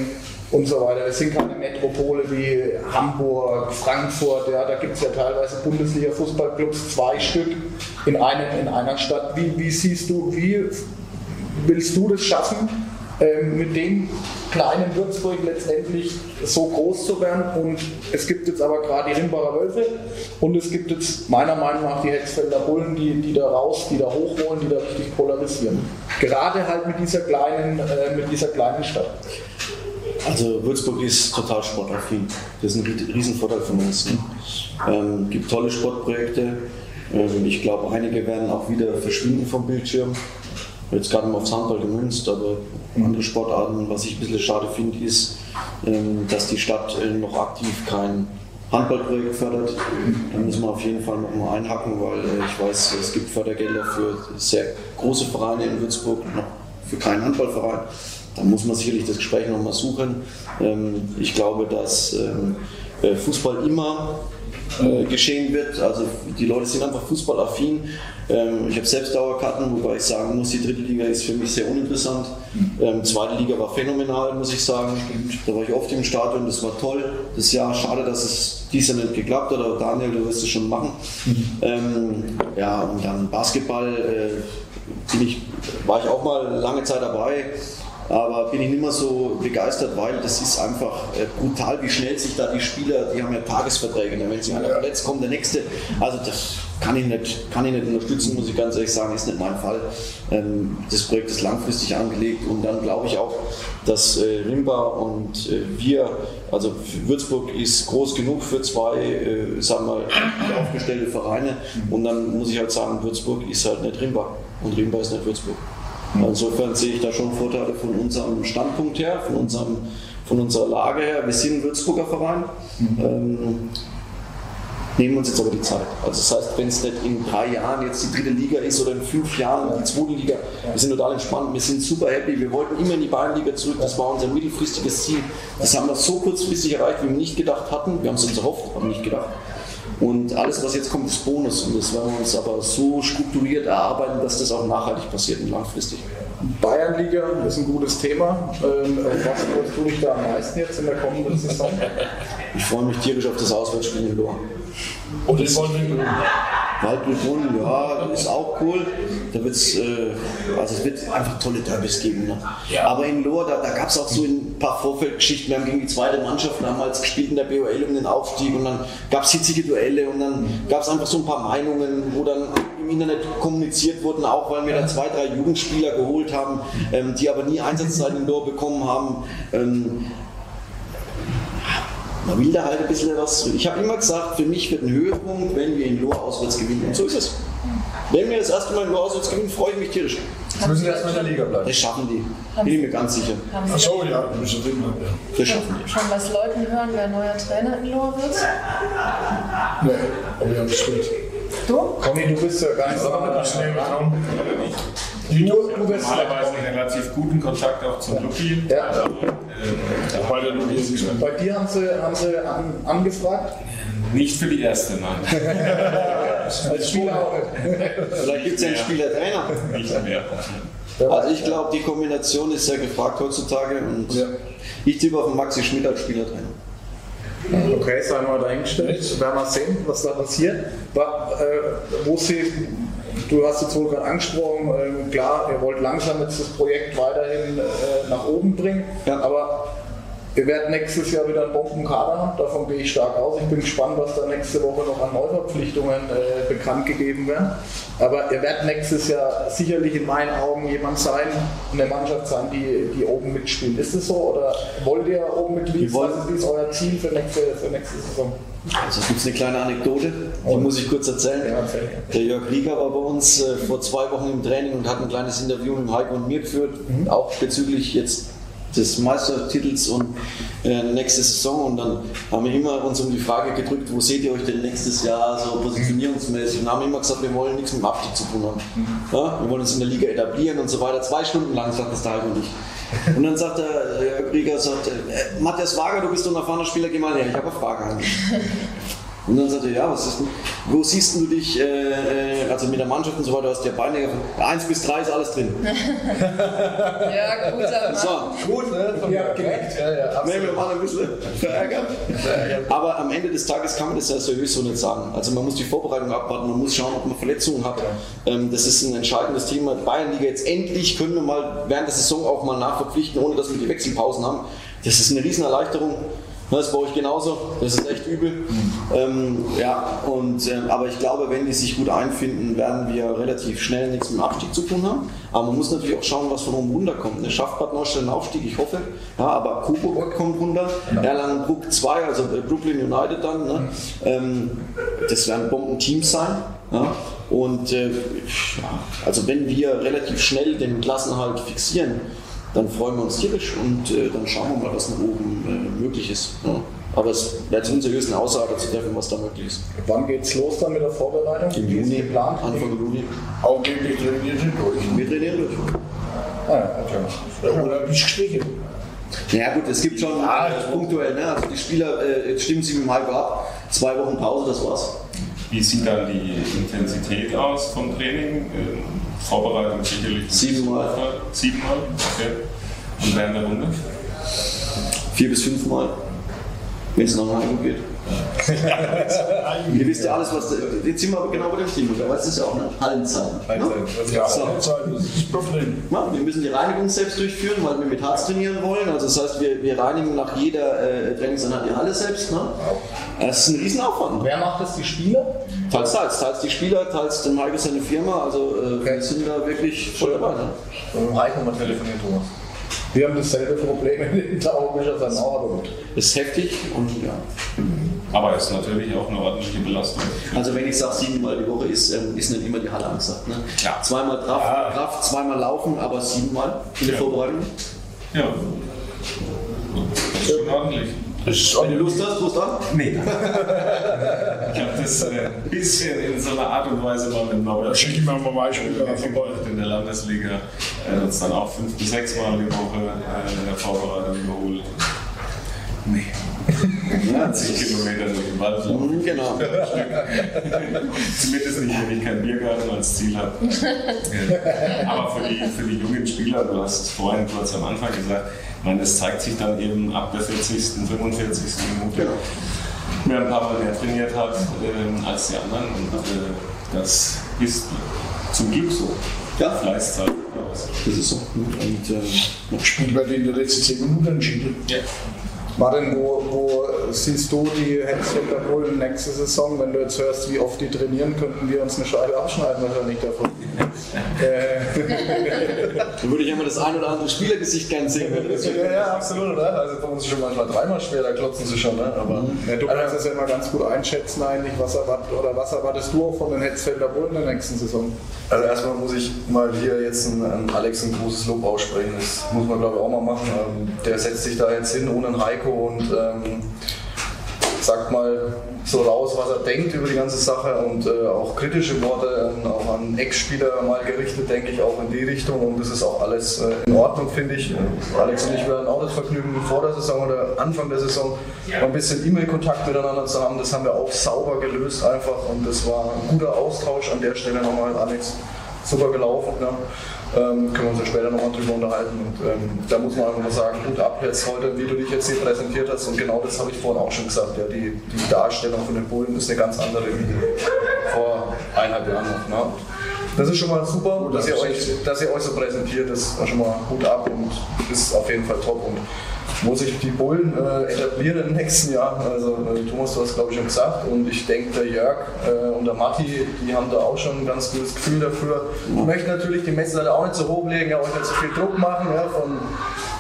und so weiter. Wir sind keine Metropole wie Hamburg, Frankfurt, ja, da gibt es ja teilweise Bundesliga-Fußballclubs, zwei Stück in, einem, in einer Stadt. Wie, wie siehst du, wie willst du das schaffen, ähm, mit dem kleinen Würzburg letztendlich so groß zu werden? Und es gibt jetzt aber gerade die Rimbacher Wölfe und es gibt jetzt meiner Meinung nach die Hexfelder Bullen, die, die da raus, die da hoch wollen, die da richtig polarisieren. Gerade halt mit dieser kleinen, äh, mit dieser kleinen Stadt. Also Würzburg ist total sportaffin. Das ist ein rie- Riesenvorteil von uns. Ne? Ähm, gibt tolle Sportprojekte. Ähm, ich glaube, einige werden auch wieder verschwinden vom Bildschirm. Jetzt gerade mal aufs Handball gemünzt, aber andere Sportarten, was ich ein bisschen schade finde, ist, ähm, dass die Stadt äh, noch aktiv kein Handballprojekt fördert. Da muss man auf jeden Fall nochmal einhaken, weil äh, ich weiß, es gibt Fördergelder für sehr große Vereine in Würzburg, noch für keinen Handballverein. Da muss man sicherlich das Gespräch nochmal suchen. Ähm, Ich glaube, dass ähm, äh, Fußball immer äh, geschehen wird. Also die Leute sind einfach fußballaffin. Ähm, Ich habe selbst Dauerkarten, wobei ich sagen muss, die dritte Liga ist für mich sehr uninteressant. Ähm, Zweite Liga war phänomenal, muss ich sagen. Da war ich oft im Stadion, das war toll. Das Jahr, schade, dass es dies Jahr nicht geklappt hat, aber Daniel, du wirst es schon machen. Ähm, Ja, und dann Basketball äh, ich, war ich auch mal lange Zeit dabei. Aber bin ich nicht mehr so begeistert, weil das ist einfach äh, brutal, wie schnell sich da die Spieler, die haben ja Tagesverträge, ne? wenn sich einer verletzt, kommt der nächste. Also das kann ich nicht, kann ich nicht unterstützen, muss ich ganz ehrlich sagen, ist nicht mein Fall. Ähm, Das Projekt ist langfristig angelegt und dann glaube ich auch, dass äh, Rimba und äh, wir, also Würzburg ist groß genug für zwei, sagen wir aufgestellte Vereine und dann muss ich halt sagen, Würzburg ist halt nicht Rimba und Rimba ist nicht Würzburg. Insofern sehe ich da schon Vorteile von unserem Standpunkt her, von, unserem, von unserer Lage her. Wir sind ein Würzburger Verein, ähm, nehmen uns jetzt aber die Zeit. Also das heißt, wenn es nicht in drei Jahren jetzt die dritte Liga ist oder in fünf Jahren die zweite Liga, wir sind total entspannt, wir sind super happy, wir wollten immer in die Bayernliga zurück, das war unser mittelfristiges Ziel. Das haben wir so kurzfristig erreicht, wie wir nicht gedacht hatten. Wir haben es uns erhofft, aber nicht gedacht. Und alles, was jetzt kommt, ist Bonus. Und das werden wir uns aber so strukturiert erarbeiten, dass das auch nachhaltig passiert und langfristig. Bayernliga ist ein gutes Thema. Ähm, was freust du dich da am meisten jetzt in der kommenden Saison? Ich freue mich tierisch auf das Auswärtsspiel in Lohr. Und das wollen wir Waldbrunnen, ja, ist auch cool. Da wird's, äh, also es wird einfach tolle Derbys geben. Ne? Aber in Lohr, da, da gab es auch so ein paar Vorfeldgeschichten. Wir haben gegen die zweite Mannschaft damals gespielt in der BOL um den Aufstieg und dann gab es hitzige Duelle und dann gab es einfach so ein paar Meinungen, wo dann im Internet kommuniziert wurden, auch weil wir da zwei, drei Jugendspieler geholt haben, ähm, die aber nie Einsatzzeit in Lohr bekommen haben. Ähm, man will da halt ein bisschen was. Ich habe immer gesagt, für mich wird ein Höhepunkt, wenn wir in Lohr auswärts gewinnen. Und so ist es. Wenn wir das erste Mal in Lohr auswärts gewinnen, freue ich mich tierisch. Jetzt müssen wir erstmal in der Liga bleiben. Das schaffen die. Bin ich mir ganz sicher. Achso, ja, wir müssen drin haben. Ja. Das schaffen die. schon was Leuten hören, wer neuer Trainer in Lohr wird? Nee, aber wir haben es gut. Du? Conny, du bist ja ganz Aber das nehmen wir bist Normalerweise einen relativ guten Kontakt auch zum Lucky. Ja. Ähm, Lukas ist Bei dir haben sie, haben sie an, angefragt? nicht für die erste, nein. [laughs] Als Spieler auch nicht. Vielleicht gibt es ja einen Spieler-Trainer. Nicht mehr. Also ich glaube, die Kombination ist sehr gefragt heutzutage und ich tippe auf den Maxi Schmidt als Spielertrainer. Okay, sei mal dahingestellt. Werden wir sehen, was da passiert. Äh, wo sie, du hast jetzt wohl gerade angesprochen, ähm, klar, ihr wollt langsam jetzt das Projekt weiterhin äh, nach oben bringen, Ja. aber ihr werdet nächstes Jahr wieder einen Bombenkader haben, davon gehe ich stark aus. Ich bin gespannt, was da nächste Woche noch an Neuverpflichtungen äh, bekannt gegeben werden. Aber ihr werdet nächstes Jahr sicherlich in meinen Augen jemand sein, eine Mannschaft sein, die, die oben mitspielt. Ist es so oder wollt ihr oben? Wir Was ist, wie ist euer Ziel für nächste, für nächste Saison? Also es gibt eine kleine Anekdote, die muss ich kurz erzählen. Ja, erzähl. Der Jörg Rieger war bei uns äh, vor zwei Wochen im Training und hat ein kleines Interview mit Heiko und mir geführt, auch bezüglich jetzt des Meistertitels und äh, nächste Saison. Und dann haben wir immer uns um die Frage gedrückt, wo seht ihr euch denn nächstes Jahr so positionierungsmäßig? Und haben immer gesagt, wir wollen nichts mit dem Abstieg zu tun haben. Ja, wir wollen uns in der Liga etablieren und so weiter. Zwei Stunden lang sagt das Heiko und ich. Und dann sagt der Jörg Rieger, sagt, äh, Matthias Wager, du bist doch ein erfahrener Spieler, geh mal her, ich habe eine Frage an dich. Und dann sagte er, ja, was ist denn, wo siehst du dich, äh, äh, also mit der Mannschaft und so weiter, du hast ja Beine, 1 bis 3 ist alles drin. [laughs] Ja, guter Mann. So, Gut, ne? Von Ja, mir direkt. Ja, ja, Nee, wir waren ein bisschen verärgert. Aber am Ende des Tages kann man das ja seriös so nicht sagen. Also man muss die Vorbereitung abwarten, man muss schauen, ob man Verletzungen hat. Ähm, das ist ein entscheidendes Thema. Bayernliga jetzt endlich können wir mal während der Saison auch mal nachverpflichten, ohne dass wir die Wechselpausen haben. Das ist eine Riesenerleichterung. Das ist bei euch genauso. Das ist echt übel. Ähm, ja, und, ähm, aber ich glaube, wenn die sich gut einfinden, werden wir relativ schnell nichts mit dem Abstieg zu tun haben. Aber man muss natürlich auch schauen, was von oben runterkommt. Ne? Schafft Bad Neustadt einen Aufstieg? Ich hoffe. Ja, aber Coburg kommt runter. Erlangen-Bruck 2, also äh, Brooklyn United dann. Ne? Ähm, das werden Bombenteams sein. Ja? Und äh, ja, also wenn wir relativ schnell den Klassenhalt fixieren, dann freuen wir uns tierisch und äh, dann schauen wir mal, was nach oben äh, möglich ist. Ja. Aber es wäre zu unseriös eine Aussage zu treffen, was da möglich ist. Wann geht's los dann mit der Vorbereitung? Im Juni, geplant? Anfang Juni. Angeblich trainiert sie durch. Wir trainieren durch. Ah, ja, okay. Ja, Oder bist du gestrichen? Ja gut, es gibt schon äh, punktuell, ne? also die Spieler, äh, jetzt stimmen sie mit dem Halber ab, zwei Wochen Pause, das war's. Wie sieht dann die Intensität aus vom Training? Vorbereitung sicherlich. Siebenmal. Siebenmal, okay. Und während der Runde? Vier bis fünfmal, wenn es nach Heim geht. [laughs] Ihr wisst ja alles, was. Jetzt sind wir aber genau bei dem Thema, aber es ist ja auch eine Hallenzeit. Ne? Ja, So. Zeit, das ist drin. Ja, wir müssen die Reinigung selbst durchführen, weil wir mit Harz trainieren wollen. Also das heißt, wir, wir reinigen nach jeder äh, Trainingseinheit die Halle selbst. Ne? Das ist ein Riesenaufwand. Wer macht das? Die Spieler? Teils, teils, teils die Spieler, teils den Heiko seine Firma. Also äh, wir sind da wirklich voll dabei. Ne? Dem Heiko mal telefonieren, Thomas. Wir haben dasselbe Problem in der Augenwischer sein Auto. Das ist heftig und ja. Aber es ist natürlich auch eine ordentliche Belastung. Also wenn ich sage siebenmal die Woche ist, ähm, ist nicht immer die Halle angesagt. Ne? Ja. Zweimal Kraft, Kraft, zweimal Laufen, aber siebenmal in der Ja. Vorbereitung. Ja. Das ist schon ordentlich. Wenn du Lust hast, rufst an. Nee. Ich habe das äh, ein bisschen in so einer Art und Weise mal mit Norbert ich mir mal vorbei. gemacht in der Landesliga. Er hat uns dann auch fünf bis sechs Mal die Woche äh, in der Vorbereitung überholt. Nee. 20 Kilometer durch den Wald laufen. Mhm, genau. [laughs] Zumindest nicht, wenn ich keinen Biergarten als Ziel habe. Ja. Aber für die, für die jungen Spieler, du hast es vorhin kurz am Anfang gesagt, meine, das zeigt sich dann eben ab der 40., 45. Minute. mehr ein paar Mal mehr trainiert hat ähm, als die anderen. Und äh, das ist zum Glück so. Ja. Fleißzeit. Das ist so. Und, äh, Spiel bei den letzten 10 Minuten entschieden. Ja. Martin, wo, wo siehst du die Hensfelder Bullen nächste Saison? Wenn du jetzt hörst, wie oft die trainieren, könnten wir uns eine Scheibe abschneiden wahrscheinlich davon. Äh, [laughs] dann würde ich einmal das ein oder andere Spielergesicht gerne sehen. das- Ja, ja, absolut, oder? Also bei uns ist schon manchmal dreimal schwer, da klotzen sie schon, ne? Aber ja, du kannst es ja immer ganz gut einschätzen eigentlich, was erwartet, oder was erwartest du auch von den Hensfelder Bullen in der nächsten Saison? Also erstmal muss ich mal hier jetzt an, an Alex ein großes Lob aussprechen. Das muss man glaube ich auch mal machen. Ähm, der setzt sich da jetzt hin ohne einen Heiko und ähm, sagt mal so raus, was er denkt über die ganze Sache und äh, auch kritische Worte ähm, auch an Ex-Spieler mal gerichtet, denke ich, auch in die Richtung und das ist auch alles äh, in Ordnung, finde ich. Äh, Alex und ich werden auch das Vergnügen vor der Saison oder Anfang der Saison mal ein bisschen E-Mail-Kontakt miteinander zu haben. Das haben wir auch sauber gelöst einfach und das war ein guter Austausch an der Stelle nochmal, Alex. Super gelaufen. Ne? Ähm, können wir uns ja später nochmal drüber unterhalten. Und ähm, da muss man einfach mal sagen, gut ab jetzt heute, wie du dich jetzt hier präsentiert hast. Und genau das habe ich vorhin auch schon gesagt. Ja, die, die Darstellung von den Bullen ist eine ganz andere wie vor eineinhalb Jahren noch. Ne? Das ist schon mal super, dass ihr, euch, dass ihr euch so präsentiert. Das ist schon mal gut ab und ist auf jeden Fall top. Und wo sich die Bullen äh, etablieren den nächsten Jahren. Also äh, Thomas, du hast glaube ich schon gesagt. Und ich denke der Jörg äh, und der Matti, die haben da auch schon ein ganz gutes Gefühl dafür. Ich möchte natürlich die Messlatte auch nicht so hochlegen, ja, euch nicht so viel Druck machen ja, von,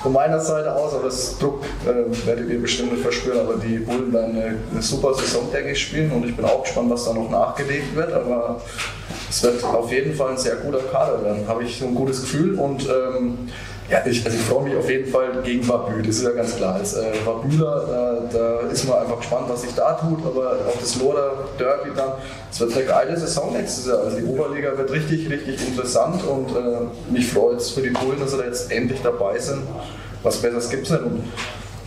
von meiner Seite aus, aber das Druck äh, werdet ihr bestimmt nicht verspüren, aber die Bullen werden eine, eine super Saison, denke ich, spielen. Und ich bin auch gespannt, was da noch nachgelegt wird, aber es wird auf jeden Fall ein sehr guter Kader werden, habe ich so ein gutes Gefühl. Und ähm, ja, ich, also ich freue mich auf jeden Fall gegen Wabü, das ist ja ganz klar. Als äh, Wabüler, äh, da ist man einfach gespannt, was sich da tut, aber auch das Loder Derby dann, es wird eine geile Saison nächstes Jahr. Also die Oberliga wird richtig, richtig interessant und äh, mich freut es für die Bullen, dass sie da jetzt endlich dabei sind. Was Besseres gibt es nicht. Und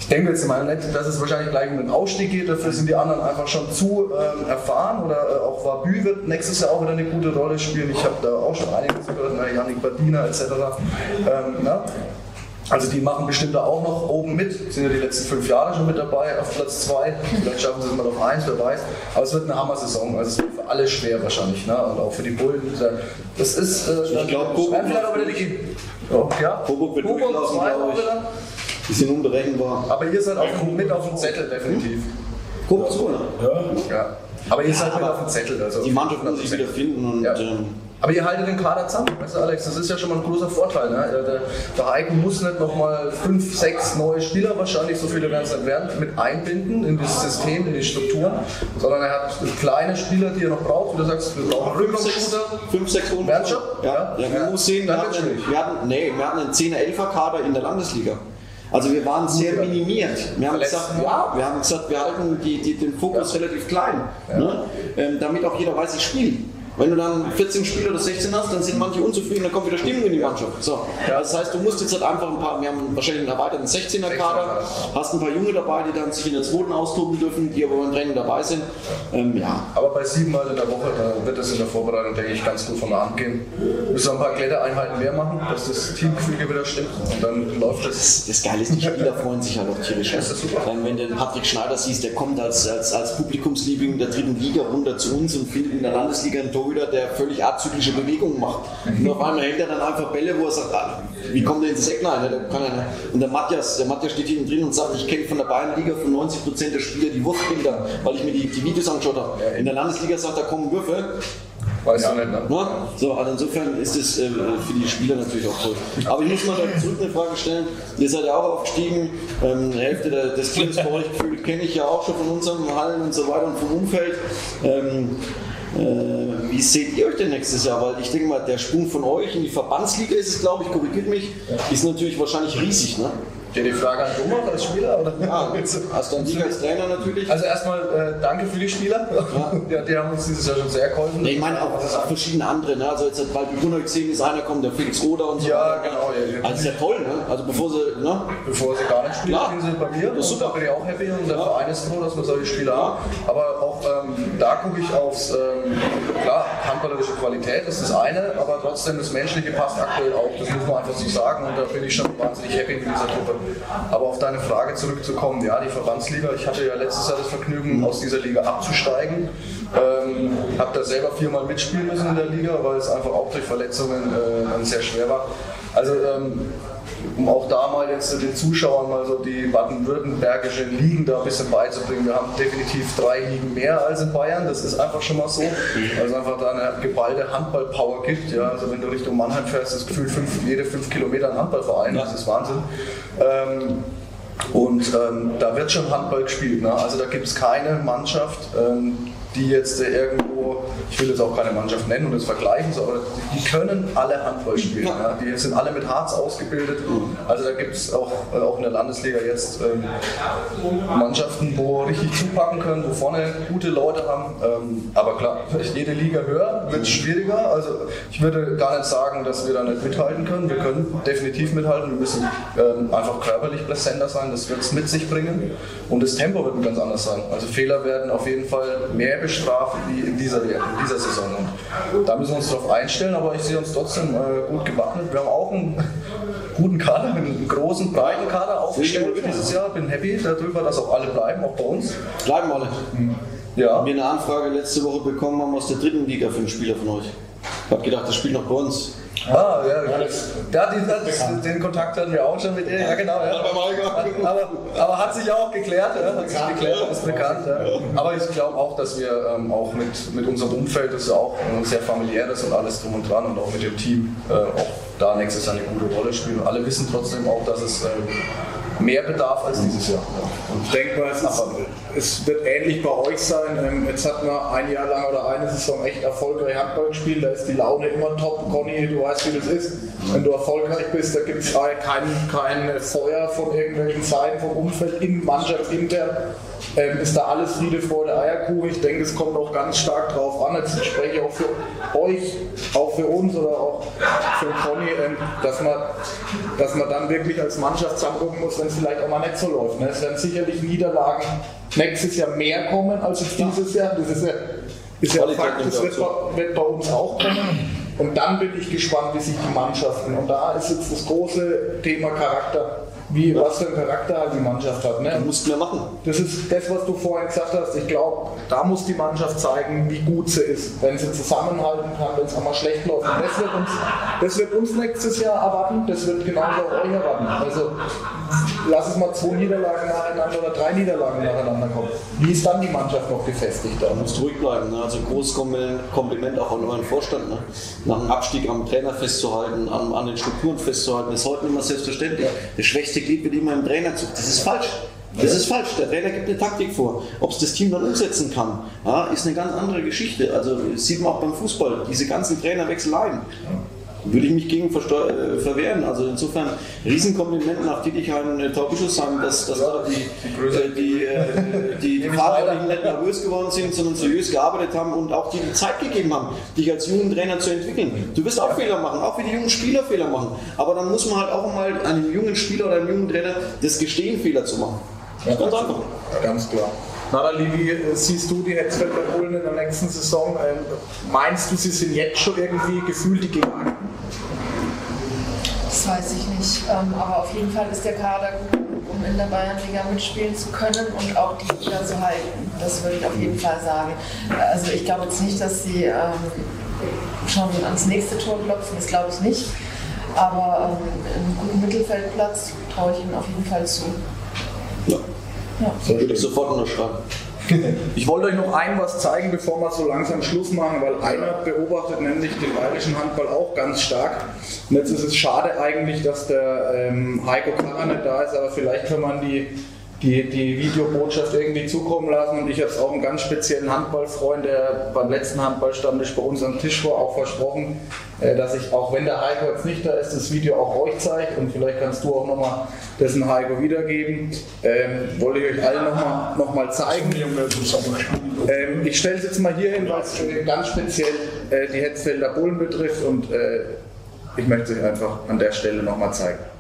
ich denke jetzt mal nicht, dass es wahrscheinlich gleich um den Ausstieg geht, dafür sind die anderen einfach schon zu ähm, erfahren oder äh, auch Wabü wird nächstes Jahr auch wieder eine gute Rolle spielen. Ich habe da auch schon einiges gehört, ne, Janik Badina etc. Ähm, ne? Also die machen bestimmt da auch noch oben mit, sind ja die letzten fünf Jahre schon mit dabei auf Platz zwei. Vielleicht schaffen sie es mal auf eins, wer weiß. Aber es wird eine Hammer-Saison, also es wird für alle schwer wahrscheinlich. Ne? Und auch für die Bullen. Das ist, äh, Ich glaub, Coburg vielleicht auch wieder die ja? Coburg wird Coburg durchlaufen, zwei glaub auch ich. wieder. Die sind unberechenbar. Aber ihr seid auch mit auf dem Zettel, definitiv. Guck so, ne? Ja. Aber ihr seid mit aber auf dem Zettel. Also Die Mannschaft muss sich wieder finden und Ja. ähm, Aber ihr haltet den Kader zusammen, weißt du, Alex, das ist ja schon mal ein großer Vorteil. Ne? Der, der, Heiko muss nicht nochmal fünf, sechs neue Spieler, wahrscheinlich so viele werden es nicht werden, mit einbinden in das System, in die Strukturen, sondern er hat kleine Spieler, die er noch braucht. Und du sagst, wir brauchen fünf, sechs, Rückraumshooter. fünf, sechs Runden. Werden schon? Ja, ja. Ja. man muss sehen, wir hatten, wir, hatten, nee, wir hatten einen 10er, 11er Kader in der Landesliga. Also wir waren sehr minimiert. Wir haben gesagt, ja, wir haben gesagt, wir halten die, die, den Fokus relativ klein, ne? ähm, damit auch jeder weiß, ich spiele. Wenn du dann 14 Spieler oder 16 hast, dann sind manche unzufrieden, dann kommt wieder Stimmung in die Mannschaft. So. Das heißt, du musst jetzt halt einfach ein paar, wir haben wahrscheinlich einen erweiterten 16er Kader, hast ein paar Junge dabei, die dann sich in der zweiten austoben dürfen, die aber beim Training dabei sind. Ähm, ja, Aber bei sieben Mal in der Woche, da wird das in der Vorbereitung, denke ich, ganz gut von der Hand gehen. Müssen ein paar Klettereinheiten mehr machen, dass das Teamgefüge wieder stimmt. Und dann läuft das. Das, das Geile ist, die Spieler freuen sich halt auch tierisch. Das ist super. Ähm, Wenn du den Patrick Schneider siehst, der kommt als, als, als Publikumsliebling der dritten Liga runter zu uns und findet in der Landesliga einen Torhüter, der völlig azyklische Bewegungen macht. Und auf einmal hält er dann einfach Bälle, wo er sagt, ah, wie kommt der ins Eck rein? Ne? Der kann er. Und der Matthias, der Matthias steht hinten drin und sagt, ich kenne von der Bayernliga von 90% der Spieler die Wurfbilder, weil ich mir die, die Videos angeschaut habe. In der Landesliga sagt er, kommen Würfe. Weißt du nicht, ne? So, also insofern ist es äh, für die Spieler natürlich auch toll. Aber ich muss mal da zurück eine Frage stellen. Ihr seid ja auch aufgestiegen. Ähm, Hälfte der, des Teams bei euch gefühlt kenne ich ja auch schon von unseren Hallen und so weiter und vom Umfeld. Ähm, äh, wie seht ihr euch denn nächstes Jahr? Weil ich denke mal, der Sprung von euch in die Verbandsliga ist es, glaube ich, korrigiert mich, ist natürlich wahrscheinlich riesig. Ne? Dir die Frage an Thomas als Spieler? Oder? Ja, hast du einen Sieg als Trainer natürlich. Also erstmal äh, danke für die Spieler. Ja. die haben uns dieses Jahr schon sehr geholfen. Nee, ich meine auch, auch verschiedene andere. Ne? Also jetzt hat bald Bruno gesehen, ist einer kommt, der Felix Roder und so Ja, genau, ja, ja. Also ist ja toll, ne? Also bevor sie, ne? Bevor sie gar nicht spielen, spielen sie bei mir. Das ist und da super. bin ich auch happy und der Verein ist froh, dass wir solche Spieler haben. Aber auch ähm, da gucke ich aufs, ähm, klar, handballerische Qualität ist das eine, aber trotzdem das Menschliche passt aktuell auch, das muss man einfach so sagen und da bin ich schon wahnsinnig happy mit dieser Truppe. Aber auf deine Frage zurückzukommen, ja, die Verbandsliga, ich hatte ja letztes Jahr das Vergnügen, aus dieser Liga abzusteigen. Ähm, habe da selber viermal mitspielen müssen in der Liga, weil es einfach auch durch Verletzungen äh, sehr schwer war. Also ähm, um auch da mal jetzt den Zuschauern mal so die baden-württembergischen Ligen da ein bisschen beizubringen. Wir haben definitiv drei Ligen mehr als in Bayern, das ist einfach schon mal so. Also einfach da eine geballte Handball-Power gibt. Ja. Also wenn du Richtung Mannheim fährst, ist gefühlt fünf, jede fünf Kilometer ein Handballverein, das ist Wahnsinn. Ähm, und ähm, da wird schon Handball gespielt. Ne? Also da gibt es keine Mannschaft, ähm, die jetzt irgendwo, ich will jetzt auch keine Mannschaft nennen und das vergleichen, aber die können alle Handball spielen. Ja. Die sind alle mit Harz ausgebildet. Also da gibt es auch, äh, auch in der Landesliga jetzt ähm, Mannschaften, wo richtig zupacken können, wo vorne gute Leute haben. Ähm, aber klar, jede Liga höher wird es schwieriger. Also ich würde gar nicht sagen, dass wir da nicht mithalten können. Wir können definitiv mithalten. Wir müssen ähm, einfach körperlich präsenter sein. Das wird es mit sich bringen. Und das Tempo wird ganz anders sein. Also Fehler werden auf jeden Fall mehr bestraft wie in dieser, in dieser Saison. Und da müssen wir uns darauf einstellen, aber ich sehe uns trotzdem äh, gut gewappnet. Wir haben auch einen guten Kader, einen großen, breiten Kader aufgestellt dieses Jahr. Bin happy darüber, dass auch alle bleiben, auch bei uns. Bleiben alle. Ja. Wir eine Anfrage letzte Woche bekommen haben aus der dritten Liga für einen Spieler von euch. Ich habe gedacht, das spielt noch bei uns. Ah, ja, ja das, ja die, das, den Kontakt hatten wir auch schon mit ihr, ja genau. Ja. Aber, aber hat sich auch geklärt, ja, hat sich geklärt, ist bekannt. Ja. Aber ich glaube auch, dass wir ähm, auch mit, mit unserem Umfeld, das ja auch sehr familiär ist und alles drum und dran und auch mit dem Team äh, auch da nächstes Jahr eine gute Rolle spielen. Alle wissen trotzdem auch, dass es äh, mehr Bedarf als dieses Jahr. Und denke mal, es, ist, es, wird ähnlich bei euch sein. Ähm, jetzt hat man ein Jahr lang oder eine Saison echt erfolgreich Handball gespielt, da ist die Laune immer top. Conny, du weißt, wie das ist. Wenn du erfolgreich bist, da gibt es kein, kein Feuer von irgendwelchen Seiten vom Umfeld in Mannschaft intern ähm, ist da alles Friede, Freude, Eierkuchen. Ich denke, es kommt auch ganz stark drauf an. Jetzt spreche ich auch für euch, auch für uns oder auch für Conny, ähm, dass, man, dass man dann wirklich als Mannschaft zusammengucken muss, wenn es vielleicht auch mal nicht so läuft. Ne? Es werden sicherlich Niederlagen nächstes Jahr mehr kommen als jetzt dieses Jahr. Das ist ja, ist ja Fakt, das wird, wird bei uns auch kommen. Und dann bin ich gespannt, wie sich die Mannschaften, und da ist jetzt das große Thema Charakter wie, was für einen Charakter die Mannschaft hat. Ne? Musst mehr machen. Das ist das, was du vorhin gesagt hast. Ich glaube, da muss die Mannschaft zeigen, wie gut sie ist, wenn sie zusammenhalten kann, wenn es einmal schlecht läuft. Und das wird, uns, das wird uns nächstes Jahr erwarten, das wird genauso auch euch erwarten. Also lass es mal zwei Niederlagen nacheinander oder drei Niederlagen nacheinander kommen. Wie ist dann die Mannschaft noch gefestigt? Da musst ruhig bleiben. Ne? Also großes Kompliment auch an euren Vorstand. Ne? Nach dem Abstieg am Trainer festzuhalten, an, an den Strukturen festzuhalten, ist heute nicht mehr selbstverständlich. Das schwächste Glied wird immer im Trainer zu. Das ist falsch. Das ist falsch. Der Trainer gibt eine Taktik vor. Ob es das Team dann umsetzen kann, ja, ist eine ganz andere Geschichte. Also sieht man auch beim Fußball. Diese ganzen Trainerwechseleien würde ich mich gegen äh, verwehren. Also insofern Riesenkompliment nach Dietigheim äh, Taubischuss sagen, dass, dass da die, äh, die, äh, die, [laughs] die Verantwortlichen nicht nervös geworden sind, sondern seriös gearbeitet haben und auch die, die Zeit gegeben haben, dich als jungen Trainer zu entwickeln. Du wirst auch Fehler machen, auch wie die jungen Spieler Fehler machen. Aber dann muss man halt auch mal einem jungen Spieler oder einem jungen Trainer das gestehen, Fehler zu machen. Ja, ganz einfach. Ganz klar. Nathalie, wie siehst du die Hetzfelder Bullen in der nächsten Saison? Ähm, meinst du, sie sind jetzt schon irgendwie gefühlt die Gegenakten? Ich nicht. Ähm, aber auf jeden Fall ist der Kader gut, um in der Bayernliga mitspielen zu können und auch die Liga zu halten. Das würde ich auf jeden Fall sagen. Also ich glaube jetzt nicht, dass sie ähm, schon ans nächste Tor klopfen, das glaube ich nicht. Aber einen guten Mittelfeldplatz traue ich ihnen auf jeden Fall zu. Ja. Ja. So würde ich sofort unterschreiben. [laughs] Ich wollte euch noch ein was zeigen, bevor wir so langsam Schluss machen, weil einer beobachtet nämlich den bayerischen Handball auch ganz stark. Und jetzt ist es schade eigentlich, dass der ähm, Heiko Karrer nicht da ist, aber vielleicht kann man die die, die Videobotschaft irgendwie zukommen lassen. Und ich habe es auch einen ganz speziellen Handballfreund, der beim letzten Handballstammtisch bei uns am Tisch war, auch versprochen, äh, dass ich, auch wenn der Heiko jetzt nicht da ist, das Video auch euch zeige. Und vielleicht kannst du auch nochmal dessen Heiko wiedergeben. Ähm, wollte ich euch allen nochmal noch mal zeigen. Ähm, ich stelle es jetzt mal hier hin, weil es ganz speziell äh, die Hetzfelder Bullen betrifft. Und äh, ich möchte es euch einfach an der Stelle nochmal zeigen.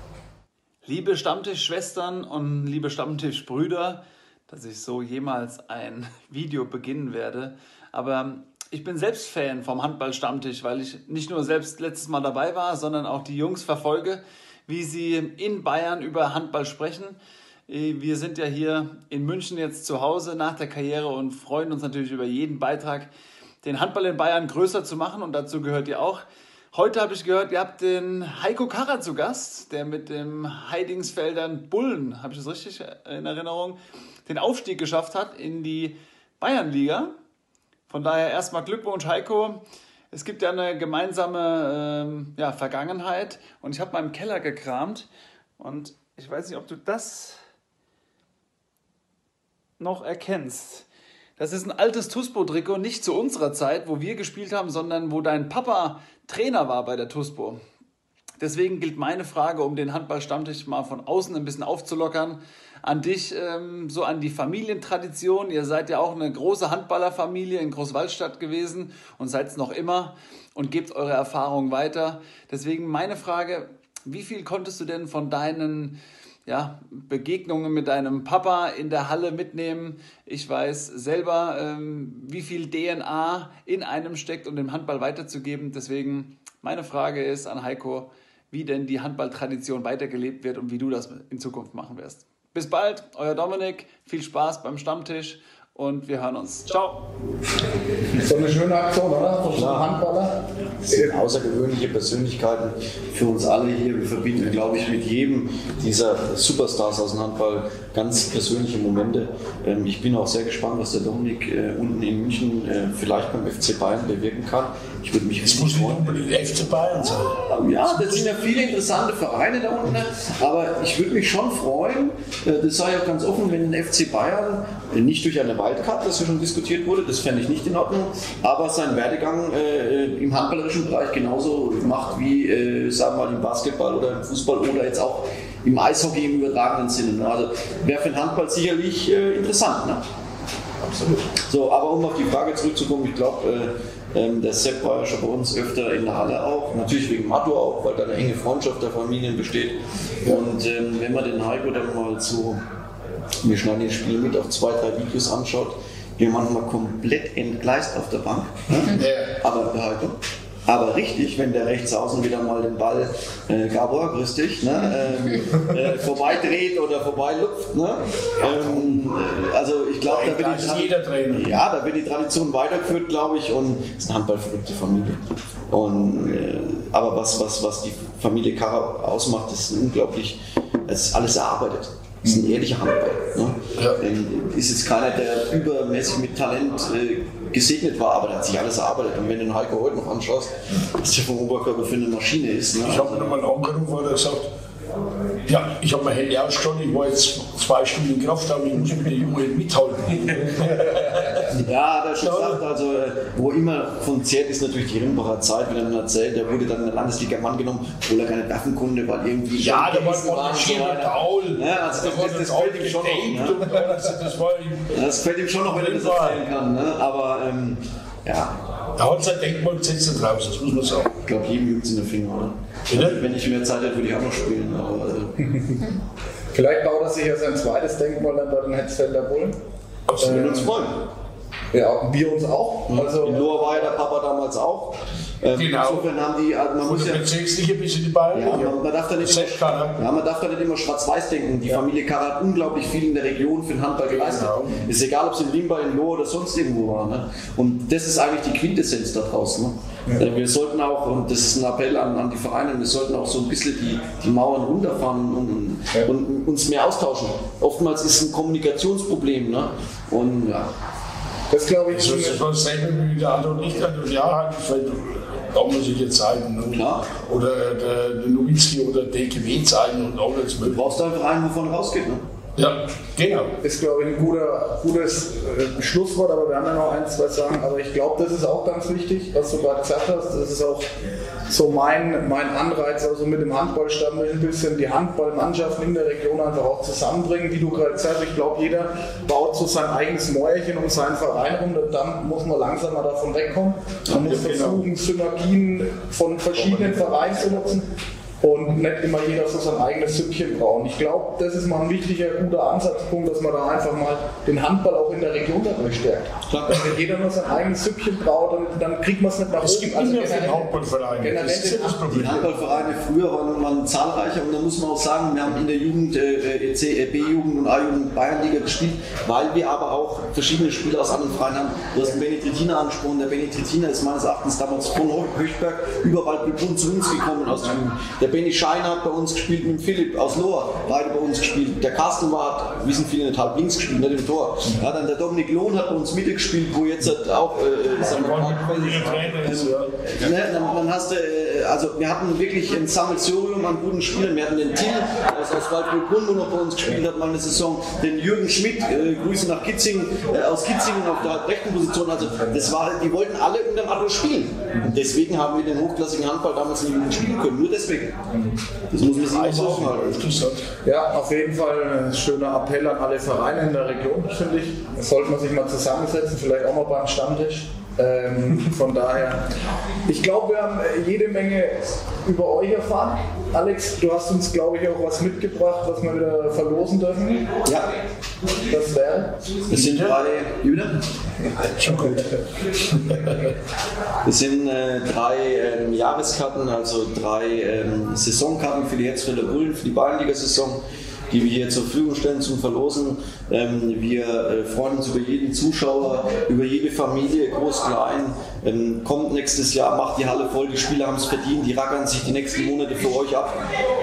Liebe Stammtischschwestern und liebe Stammtischbrüder, dass ich so jemals ein [laughs] Video beginnen werde. Aber ich bin selbst Fan vom Handballstammtisch, weil ich nicht nur selbst letztes Mal dabei war, sondern auch die Jungs verfolge, wie sie in Bayern über Handball sprechen. Wir sind ja hier in München jetzt zu Hause nach der Karriere und freuen uns natürlich über jeden Beitrag, den Handball in Bayern größer zu machen und dazu gehört ihr auch. Heute habe ich gehört, ihr habt den Heiko Karrer zu Gast, der mit dem Heidingsfeldern Bullen, habe ich das richtig in Erinnerung, den Aufstieg geschafft hat in die Bayernliga. Von daher erstmal Glückwunsch, Heiko. Es gibt ja eine gemeinsame ähm, ja, Vergangenheit und ich habe mal im Keller gekramt und ich weiß nicht, ob du das noch erkennst. Das ist ein altes Tuspo-Trikot, nicht zu unserer Zeit, wo wir gespielt haben, sondern wo dein Papa Trainer war bei der Tuspo. Deswegen gilt meine Frage, um den Handballstammtisch mal von außen ein bisschen aufzulockern, an dich, ähm, so an die Familientradition. Ihr seid ja auch eine große Handballerfamilie in Großwaldstadt gewesen und seid es noch immer und gebt eure Erfahrungen weiter. Deswegen meine Frage, wie viel konntest du denn von deinen ja, Begegnungen mit deinem Papa in der Halle mitnehmen. Ich weiß selber, ähm, wie viel DNA in einem steckt, um den Handball weiterzugeben. Deswegen meine Frage ist an Heiko, wie denn die Handballtradition weitergelebt wird und wie du das in Zukunft machen wirst. Bis bald, euer Dominik. Viel Spaß beim Stammtisch und wir hören uns. Ciao. So eine schöne Aktion, oder? Von ja. Handballer. Das sind außergewöhnliche Persönlichkeiten für uns alle hier. Wir verbinden, glaube ich, mit jedem dieser Superstars aus dem Handball ganz persönliche Momente. Ähm, ich bin auch sehr gespannt, was der Dominik äh, unten in München äh, vielleicht beim FC Bayern bewirken kann. Ich würde mich Es muss nicht unbedingt FC Bayern sein. Ja, das sind ja viele interessante Vereine da unten. Aber ich würde mich schon freuen, äh, das sei ja ganz offen, wenn ein FC Bayern nicht durch eine Wildcard, das ja schon diskutiert wurde, das fände ich nicht in Ordnung, aber seinen Werdegang äh, im handballerischen Bereich genauso macht wie, äh, sagen wir mal, im Basketball oder im Fußball oder jetzt auch im Eishockey im übertragenen Sinne. Also wäre für den Handball sicherlich äh, interessant. Ne? Absolut. So, aber um auf die Frage zurückzukommen, ich glaube, äh, ähm, der Sepp war ja schon bei uns öfter in der Halle auch, natürlich wegen Matto auch, weil da eine enge Freundschaft der Familien besteht. Und ähm, wenn man den Heiko dann mal so wir schneiden das Spiel mit, auf zwei, drei Videos anschaut, wir manchmal komplett entgleist auf der Bank. Ne? Aber Behaltung. Aber richtig, wenn der rechts außen wieder mal den Ball, äh, Gabor, grüß dich, ne, ähm, äh, vorbeidreht oder vorbeilupft. Ne? Ähm, äh, also ich glaube, da, wird die ja, da wird die Tradition weitergeführt, glaube ich, und es ist eine handballverrückte Familie. Und, äh, aber was, was, was die Familie Kara ausmacht, ist unglaublich, es ist alles erarbeitet. Das ist ein ehrlicher Handball. Ne? Ja. Ist jetzt keiner, der übermäßig mit Talent äh, gesegnet war, aber der hat sich alles erarbeitet. Und wenn du den Heiko heute noch anschaust, was der vom Oberkörper für eine Maschine ist. Ne? Ich habe mir mal angerufen, wo er gesagt ja, ich habe mein Handy ausgestellt, ich war jetzt zwei Stunden in Kraft, aber ich muss mit den Jungen mithalten. [laughs] ja, er schon gesagt, also wo immer von zehrt ist natürlich die Rimbacher Zeit, wenn er dann erzählt, der wurde dann in der Landesliga Mann genommen, obwohl er keine Waffenkunde war, irgendwie. Ja, da war ein schöner Gaul. Ja, also das, das, das fällt ihm schon noch. Ne? Das fällt ihm schon noch, wenn er das erzählen kann. Ne? Aber ähm, ja. Da hat sein Denkmal gesetzt draußen, das muss man sagen. Ich glaube, jedem juckt es in den Finger, oder? Bitte? Wenn ich mehr Zeit hätte, würde ich auch noch spielen. Aber, äh. [laughs] Vielleicht baut er sich ja sein zweites Denkmal dann bei den Hetzfelder Bullen. Das würden uns freuen. Ja, wir uns auch. Also, in Lohr war ja der Papa damals auch. Ähm, genau. Insofern haben die, also man muss ja, Bezirksliga bis in die Bayern. Ja, man, man, darf da nicht immer, ja, man darf da nicht immer schwarz-weiß denken. Die ja. Familie Karre hat unglaublich viel in der Region für den Handball geleistet. Genau. Ist egal, ob es in Limba, in Lohr oder sonst irgendwo war. Ne? Und das ist eigentlich die Quintessenz da draußen. Ne? Ja. Wir sollten auch, und das ist ein Appell an, an, die Vereine, wir sollten auch so ein bisschen die, die Mauern runterfahren und, ja. und, uns mehr austauschen. Oftmals ist es ein Kommunikationsproblem. Ne? Und ja. Das glaube ich. Das ist das selbe wie der andere nicht. Ja, halt, damalige Zeiten und, oder der, der Nowitzki oder DKW-Zeiten und alles mögliche. Du brauchst einfach einen, wovon rausgeht, ne? Ja, genau. Ist, glaube ich, ein guter, gutes äh, Schlusswort, aber wir haben ja noch ein, zwei Sachen. Aber ich glaube, das ist auch ganz wichtig, was du gerade gesagt hast. Das ist auch so mein, mein Anreiz, also mit dem Handballstamm ein bisschen die Handballmannschaften in der Region einfach auch zusammenbringen. Wie du gerade sagst, ich glaube, jeder baut so sein eigenes Mäuerchen um seinen Verein rum. Und dann muss man langsam mal davon wegkommen. Man muss genau. versuchen, Synergien von verschiedenen Vereinen zu nutzen. Und nicht immer jeder so sein eigenes Süppchen brauen. Ich glaube, das ist mal ein wichtiger, guter Ansatzpunkt, dass man da einfach mal den Handball auch in der Region dadurch stärkt. Wenn jeder nur sein eigenes Süppchen braut, dann, dann kriegt man es nicht nach oben. Es gibt Also immer viele Problem. Die Handballvereine früher waren, waren zahlreicher und da muss man auch sagen, wir haben in der Jugend, äh, äh, C- äh, B-Jugend und A-Jugend Bayernliga gespielt, weil wir aber auch verschiedene Spieler aus anderen Vereinen haben. Du hast den Benny Trittina angesprochen, der Benny Trittina ist meines Erachtens damals von Höchberg über Waldbrunn zu uns gekommen aus der Jugend. Der Benny Scheiner hat bei uns gespielt mit dem Philipp aus Lohr, beide bei uns gespielt. Der Carsten war, hat, wissen viele nicht, halb links gespielt, nicht im Tor. Ja, dann der Dominik Lohn hat bei uns Mitte gespielt, wo jetzt halt auch äh, sagen wir mal, Trainer ist, ja. Ne, dann hast du, äh, also wir hatten wirklich ein Sammelsurium an guten Spielern. Wir hatten den Till aus, aus Waldbrück-Grund, der noch bei uns gespielt hat, mal eine Saison. Den Jürgen Schmidt, äh, Grüße nach Kitzingen, äh, aus Kitzingen auf der rechten Position. Also das war, die wollten alle unter dem Adolf spielen. Und deswegen haben wir den hochklassigen Handball damals Jugend spielen können. Nur deswegen. Das muss man sich auch so offen halten. Interessant. Ja, auf jeden Fall ein schöner Appell an alle Vereine in der Region, finde ich. Das sollte man sich mal zusammensetzen, vielleicht auch mal beim Stammtisch. Ähm, von daher, ich glaube, wir haben äh, jede Menge über euch erfahren. Alex, du hast uns, glaube ich, auch was mitgebracht, was wir wieder verlosen dürfen. Ja, Das wäre. das sind drei, Jude? Schon gut. Das sind äh, drei ähm, Jahreskarten, also drei ähm, Saisonkarten für die Hetzfelder Bullen, für die Bayernliga-Saison, die wir hier zur Verfügung stellen zum Verlosen. Ähm, wir äh, freuen uns über jeden Zuschauer, über jede Familie, groß, klein. Ähm, kommt nächstes Jahr, macht die Halle voll, die Spieler haben es verdient, die rackern sich die nächsten Monate für euch ab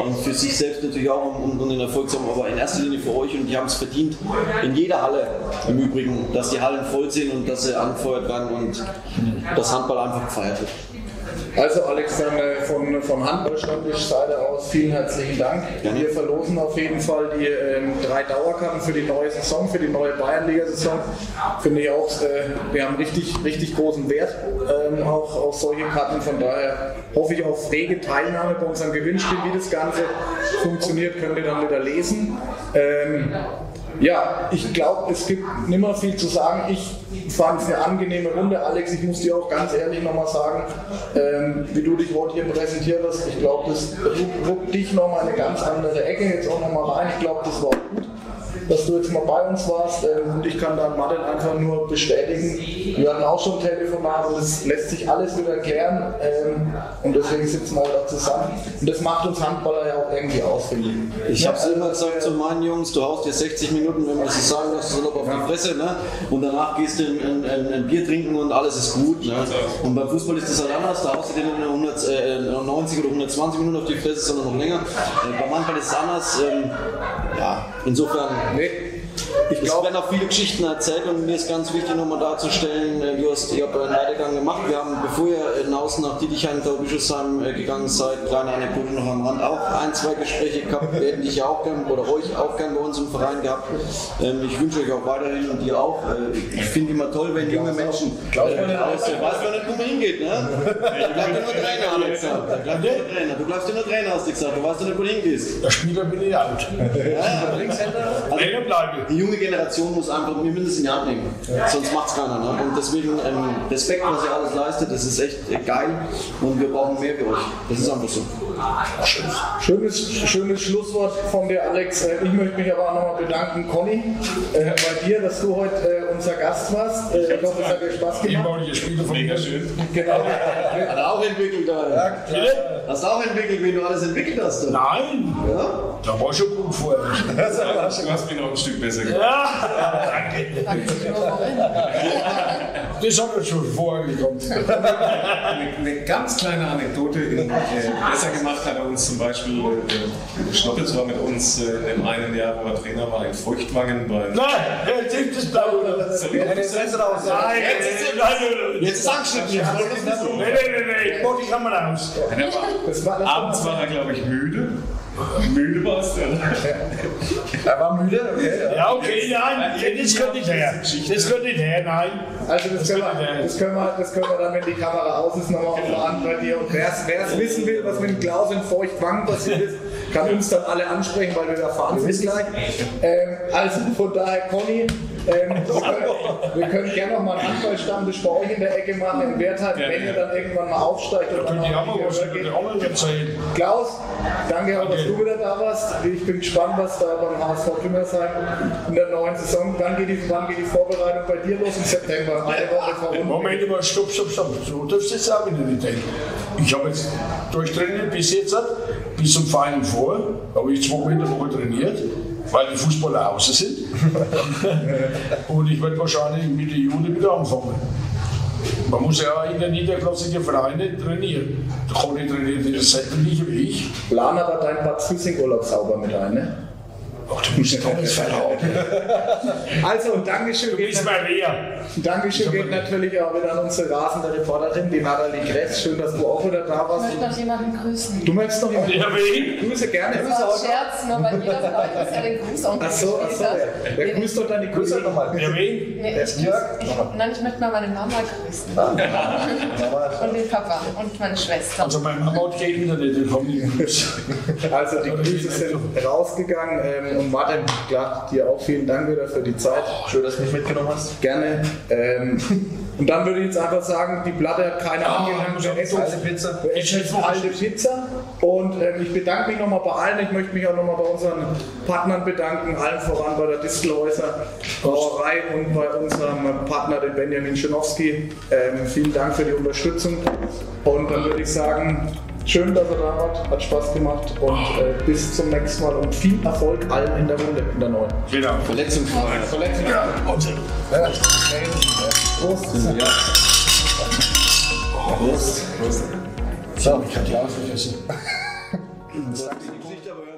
und für sich selbst natürlich auch und, und den Erfolg zu haben, aber in erster Linie für euch und die haben es verdient. In jeder Halle im Übrigen, dass die Hallen voll sind und dass sie angefeuert werden und das Handball einfach gefeiert wird. Also Alex, dann äh, von, von Handballstammtisch-Seite aus vielen herzlichen Dank. Gerne. Wir verlosen auf jeden Fall die ähm, drei Dauerkarten für die neue Saison, für die neue Bayernliga-Saison. Finde ich auch, äh, wir haben richtig, richtig großen Wert, ähm, auch auf solche Karten. Von daher hoffe ich auf rege Teilnahme bei unserem Gewinnspiel. Wie das Ganze funktioniert, könnt ihr dann wieder lesen. Ähm, ja, ich glaube, es gibt nicht mehr viel zu sagen. Ich fand es eine angenehme Runde. Alex, ich muss dir auch ganz ehrlich nochmal sagen, ähm, wie du dich heute hier präsentiert hast. Ich glaube, das rückt dich nochmal eine ganz andere Ecke jetzt auch nochmal rein. Ich glaube, das war gut, dass du jetzt mal bei uns warst. Ähm, und ich kann dann Martin einfach nur bestätigen. Wir hatten auch schon Telefonat und es lässt sich alles wieder klären. Ähm, und deswegen sitzen wir da zusammen. Und das macht uns Handballer ja auch irgendwie aus, finde ich. Ich habe es immer gesagt zu meinen Jungs, du haust dir 60 Minuten, wenn man das so sagen lässt, salopp auf die Fresse, ne? und danach gehst du ein, ein, ein Bier trinken und alles ist gut. Ne? Und beim Fußball ist das halt anders, da haust du dir nicht nur 100, äh, 90 oder 120 Minuten auf die Fresse, sondern noch länger. Äh, beim Handball ist es anders. Ähm, ja, insofern, Nee, ich glaube, werden auch viele Geschichten erzählt und mir ist ganz wichtig nochmal darzustellen, du hast, ihr habt einen Werdegang gemacht, wir haben, bevor ihr hinaus nach Dietigheim, Taubischusheim äh, gegangen seid, kleine Anekdote noch am Rand, auch ein, zwei Gespräche gehabt, wir hätten dich ja auch gern, oder euch auch gern bei uns im Verein gehabt. Ähm, ich wünsche euch auch weiterhin und dir auch. Äh, ich finde immer toll, wenn junge Menschen, äh, aus, weiß man nicht, wo man hingeht, ne? [laughs] Da bleibt ja nur Trainer, Alex, da bleibt ja nur Trainer, du bleibst ja nur Trainer, hast du gesagt, du weißt ja nicht, wo du hingehst. Der Spieler bin ich alt. Also, Länger bleibe. die junge Generation muss einfach mir mindestens in die Hand nehmen. Sonst macht es keiner. Ne? Und deswegen ähm, Respekt, was ihr alles leistet, das ist echt geil und wir brauchen mehr wie euch. Das ist einfach so. Schönes, schönes Schlusswort von dir, Alex. Äh, Ich möchte mich aber auch nochmal bedanken, Conny, äh, bei dir, dass du heute äh, unser Gast warst. Äh, Ich hoffe, es hat dir Spaß gemacht. Ehemalige Spieler von Mega schön. Genau. Hat er auch entwickelt. Da. Hast du auch entwickelt, wie du alles entwickelt hast. Da. Nein, Ja? da war schon gut vorher. [laughs] Du hast mich noch ein Stück besser gemacht. Ja, danke. Worin. Das hat er schon vorher gekommen. [laughs] Eine, eine ganz kleine Anekdote in, äh, besser gemacht hat er uns zum Beispiel, äh, Schnoppels war mit uns äh, im einen Jahr, wo er Trainer war, in Feuchtwangen bei Nein, jetzt ist das blau. Nein, Jetzt ist nein, Jetzt ist angeschnitten. Jetzt wollen wir das nein, nein, nein, ich mach die Kamera aus. Abends war er, glaube ich, müde. Müde war es dann. er war müde. Okay. Ja, okay, nein, das könnte ich her. Das könnte ich her, nein. Also das können, wir, das, können wir, das können wir dann, wenn die Kamera aus ist, nochmal aufladen bei dir. Und wer es wissen will, was mit dem Klaus in Feuchtwangen passiert ist, kann uns dann alle ansprechen, weil wir da fahren sind gleich. Ähm, also von daher, Conny, Ähm, wir, können, wir können gerne noch mal einen Handballstammtisch bei euch in der Ecke machen, in Wertheim, wenn ihr dann irgendwann mal aufsteigt. Und dann Die haben auch wir was erzählen. Klaus, danke auch, dass du wieder da warst. Ich bin gespannt, was da beim HSV Kümmersheim in der neuen Saison, wann geht, die, wann geht die Vorbereitung bei dir los? Im September, eine Woche vor. Moment mal, stopp, stopp, stopp. So darfst du jetzt auch wieder nicht denken. Ich habe jetzt durchtrainiert bis jetzt, bis zum Final vor, habe ich zwei Meter Woche trainiert, weil die Fußballer außen sind. [laughs] Und ich werde wahrscheinlich Mitte Juni wieder anfangen. Man muss ja auch in den niederklassigen Vereinen trainieren. Der Conny trainiert in der Seitenlinie wie ich. Plan aber deinen Bad Füssing-Urlaub sauber mit ein, ne? Ach, du musst alles verraten. [laughs] Also, und Dankeschön Du geht, bist mal wer. Dankeschön geht natürlich auch wieder an unsere rasende Reporterin, die Nathalie Gress. Schön, dass du auch wieder da Ich warst. möchte noch jemanden grüßen. Du möchtest noch Ja, wen? Grüße gerne. Das war ein Scherz, nur weil jeder von euch ist ja den Grußonkel Ach so, ach so. Wer grüßt doch dann die Grüße nochmal? Ja, wen? Nee, ich, grüß, ich, nein, ich möchte mal meine Mama grüßen. [laughs] und den Papa und meine Schwester. Also mein Mama hat kein Internet, den die gewusst. [laughs] Also die Grüße sind rausgegangen ähm, und Martin, klar, dir auch vielen Dank wieder für die Zeit. Schön, dass du mich mitgenommen hast. Gerne. Ähm, und dann würde ich jetzt einfach sagen, die Platte hat keine angelangt. Wir essen Alte Pizza. wir essen jetzt alte Pizza. Und ähm, ich bedanke mich nochmal bei allen. Ich möchte mich auch nochmal bei unseren Partnern bedanken, allen voran bei der Distelhäuser Brauerei und bei unserem Partner, den Benjamin Schenowski. Ähm, vielen Dank für die Unterstützung. Und dann würde ich sagen, schön, dass ihr da wart. Hat Spaß gemacht. Und äh, bis zum nächsten Mal und viel Erfolg allen in der Runde, in der neuen. Genau. Verletzungsfrei. Verletzung. Und Prost. Prost. so, ich habe die auch vergessen. [laughs]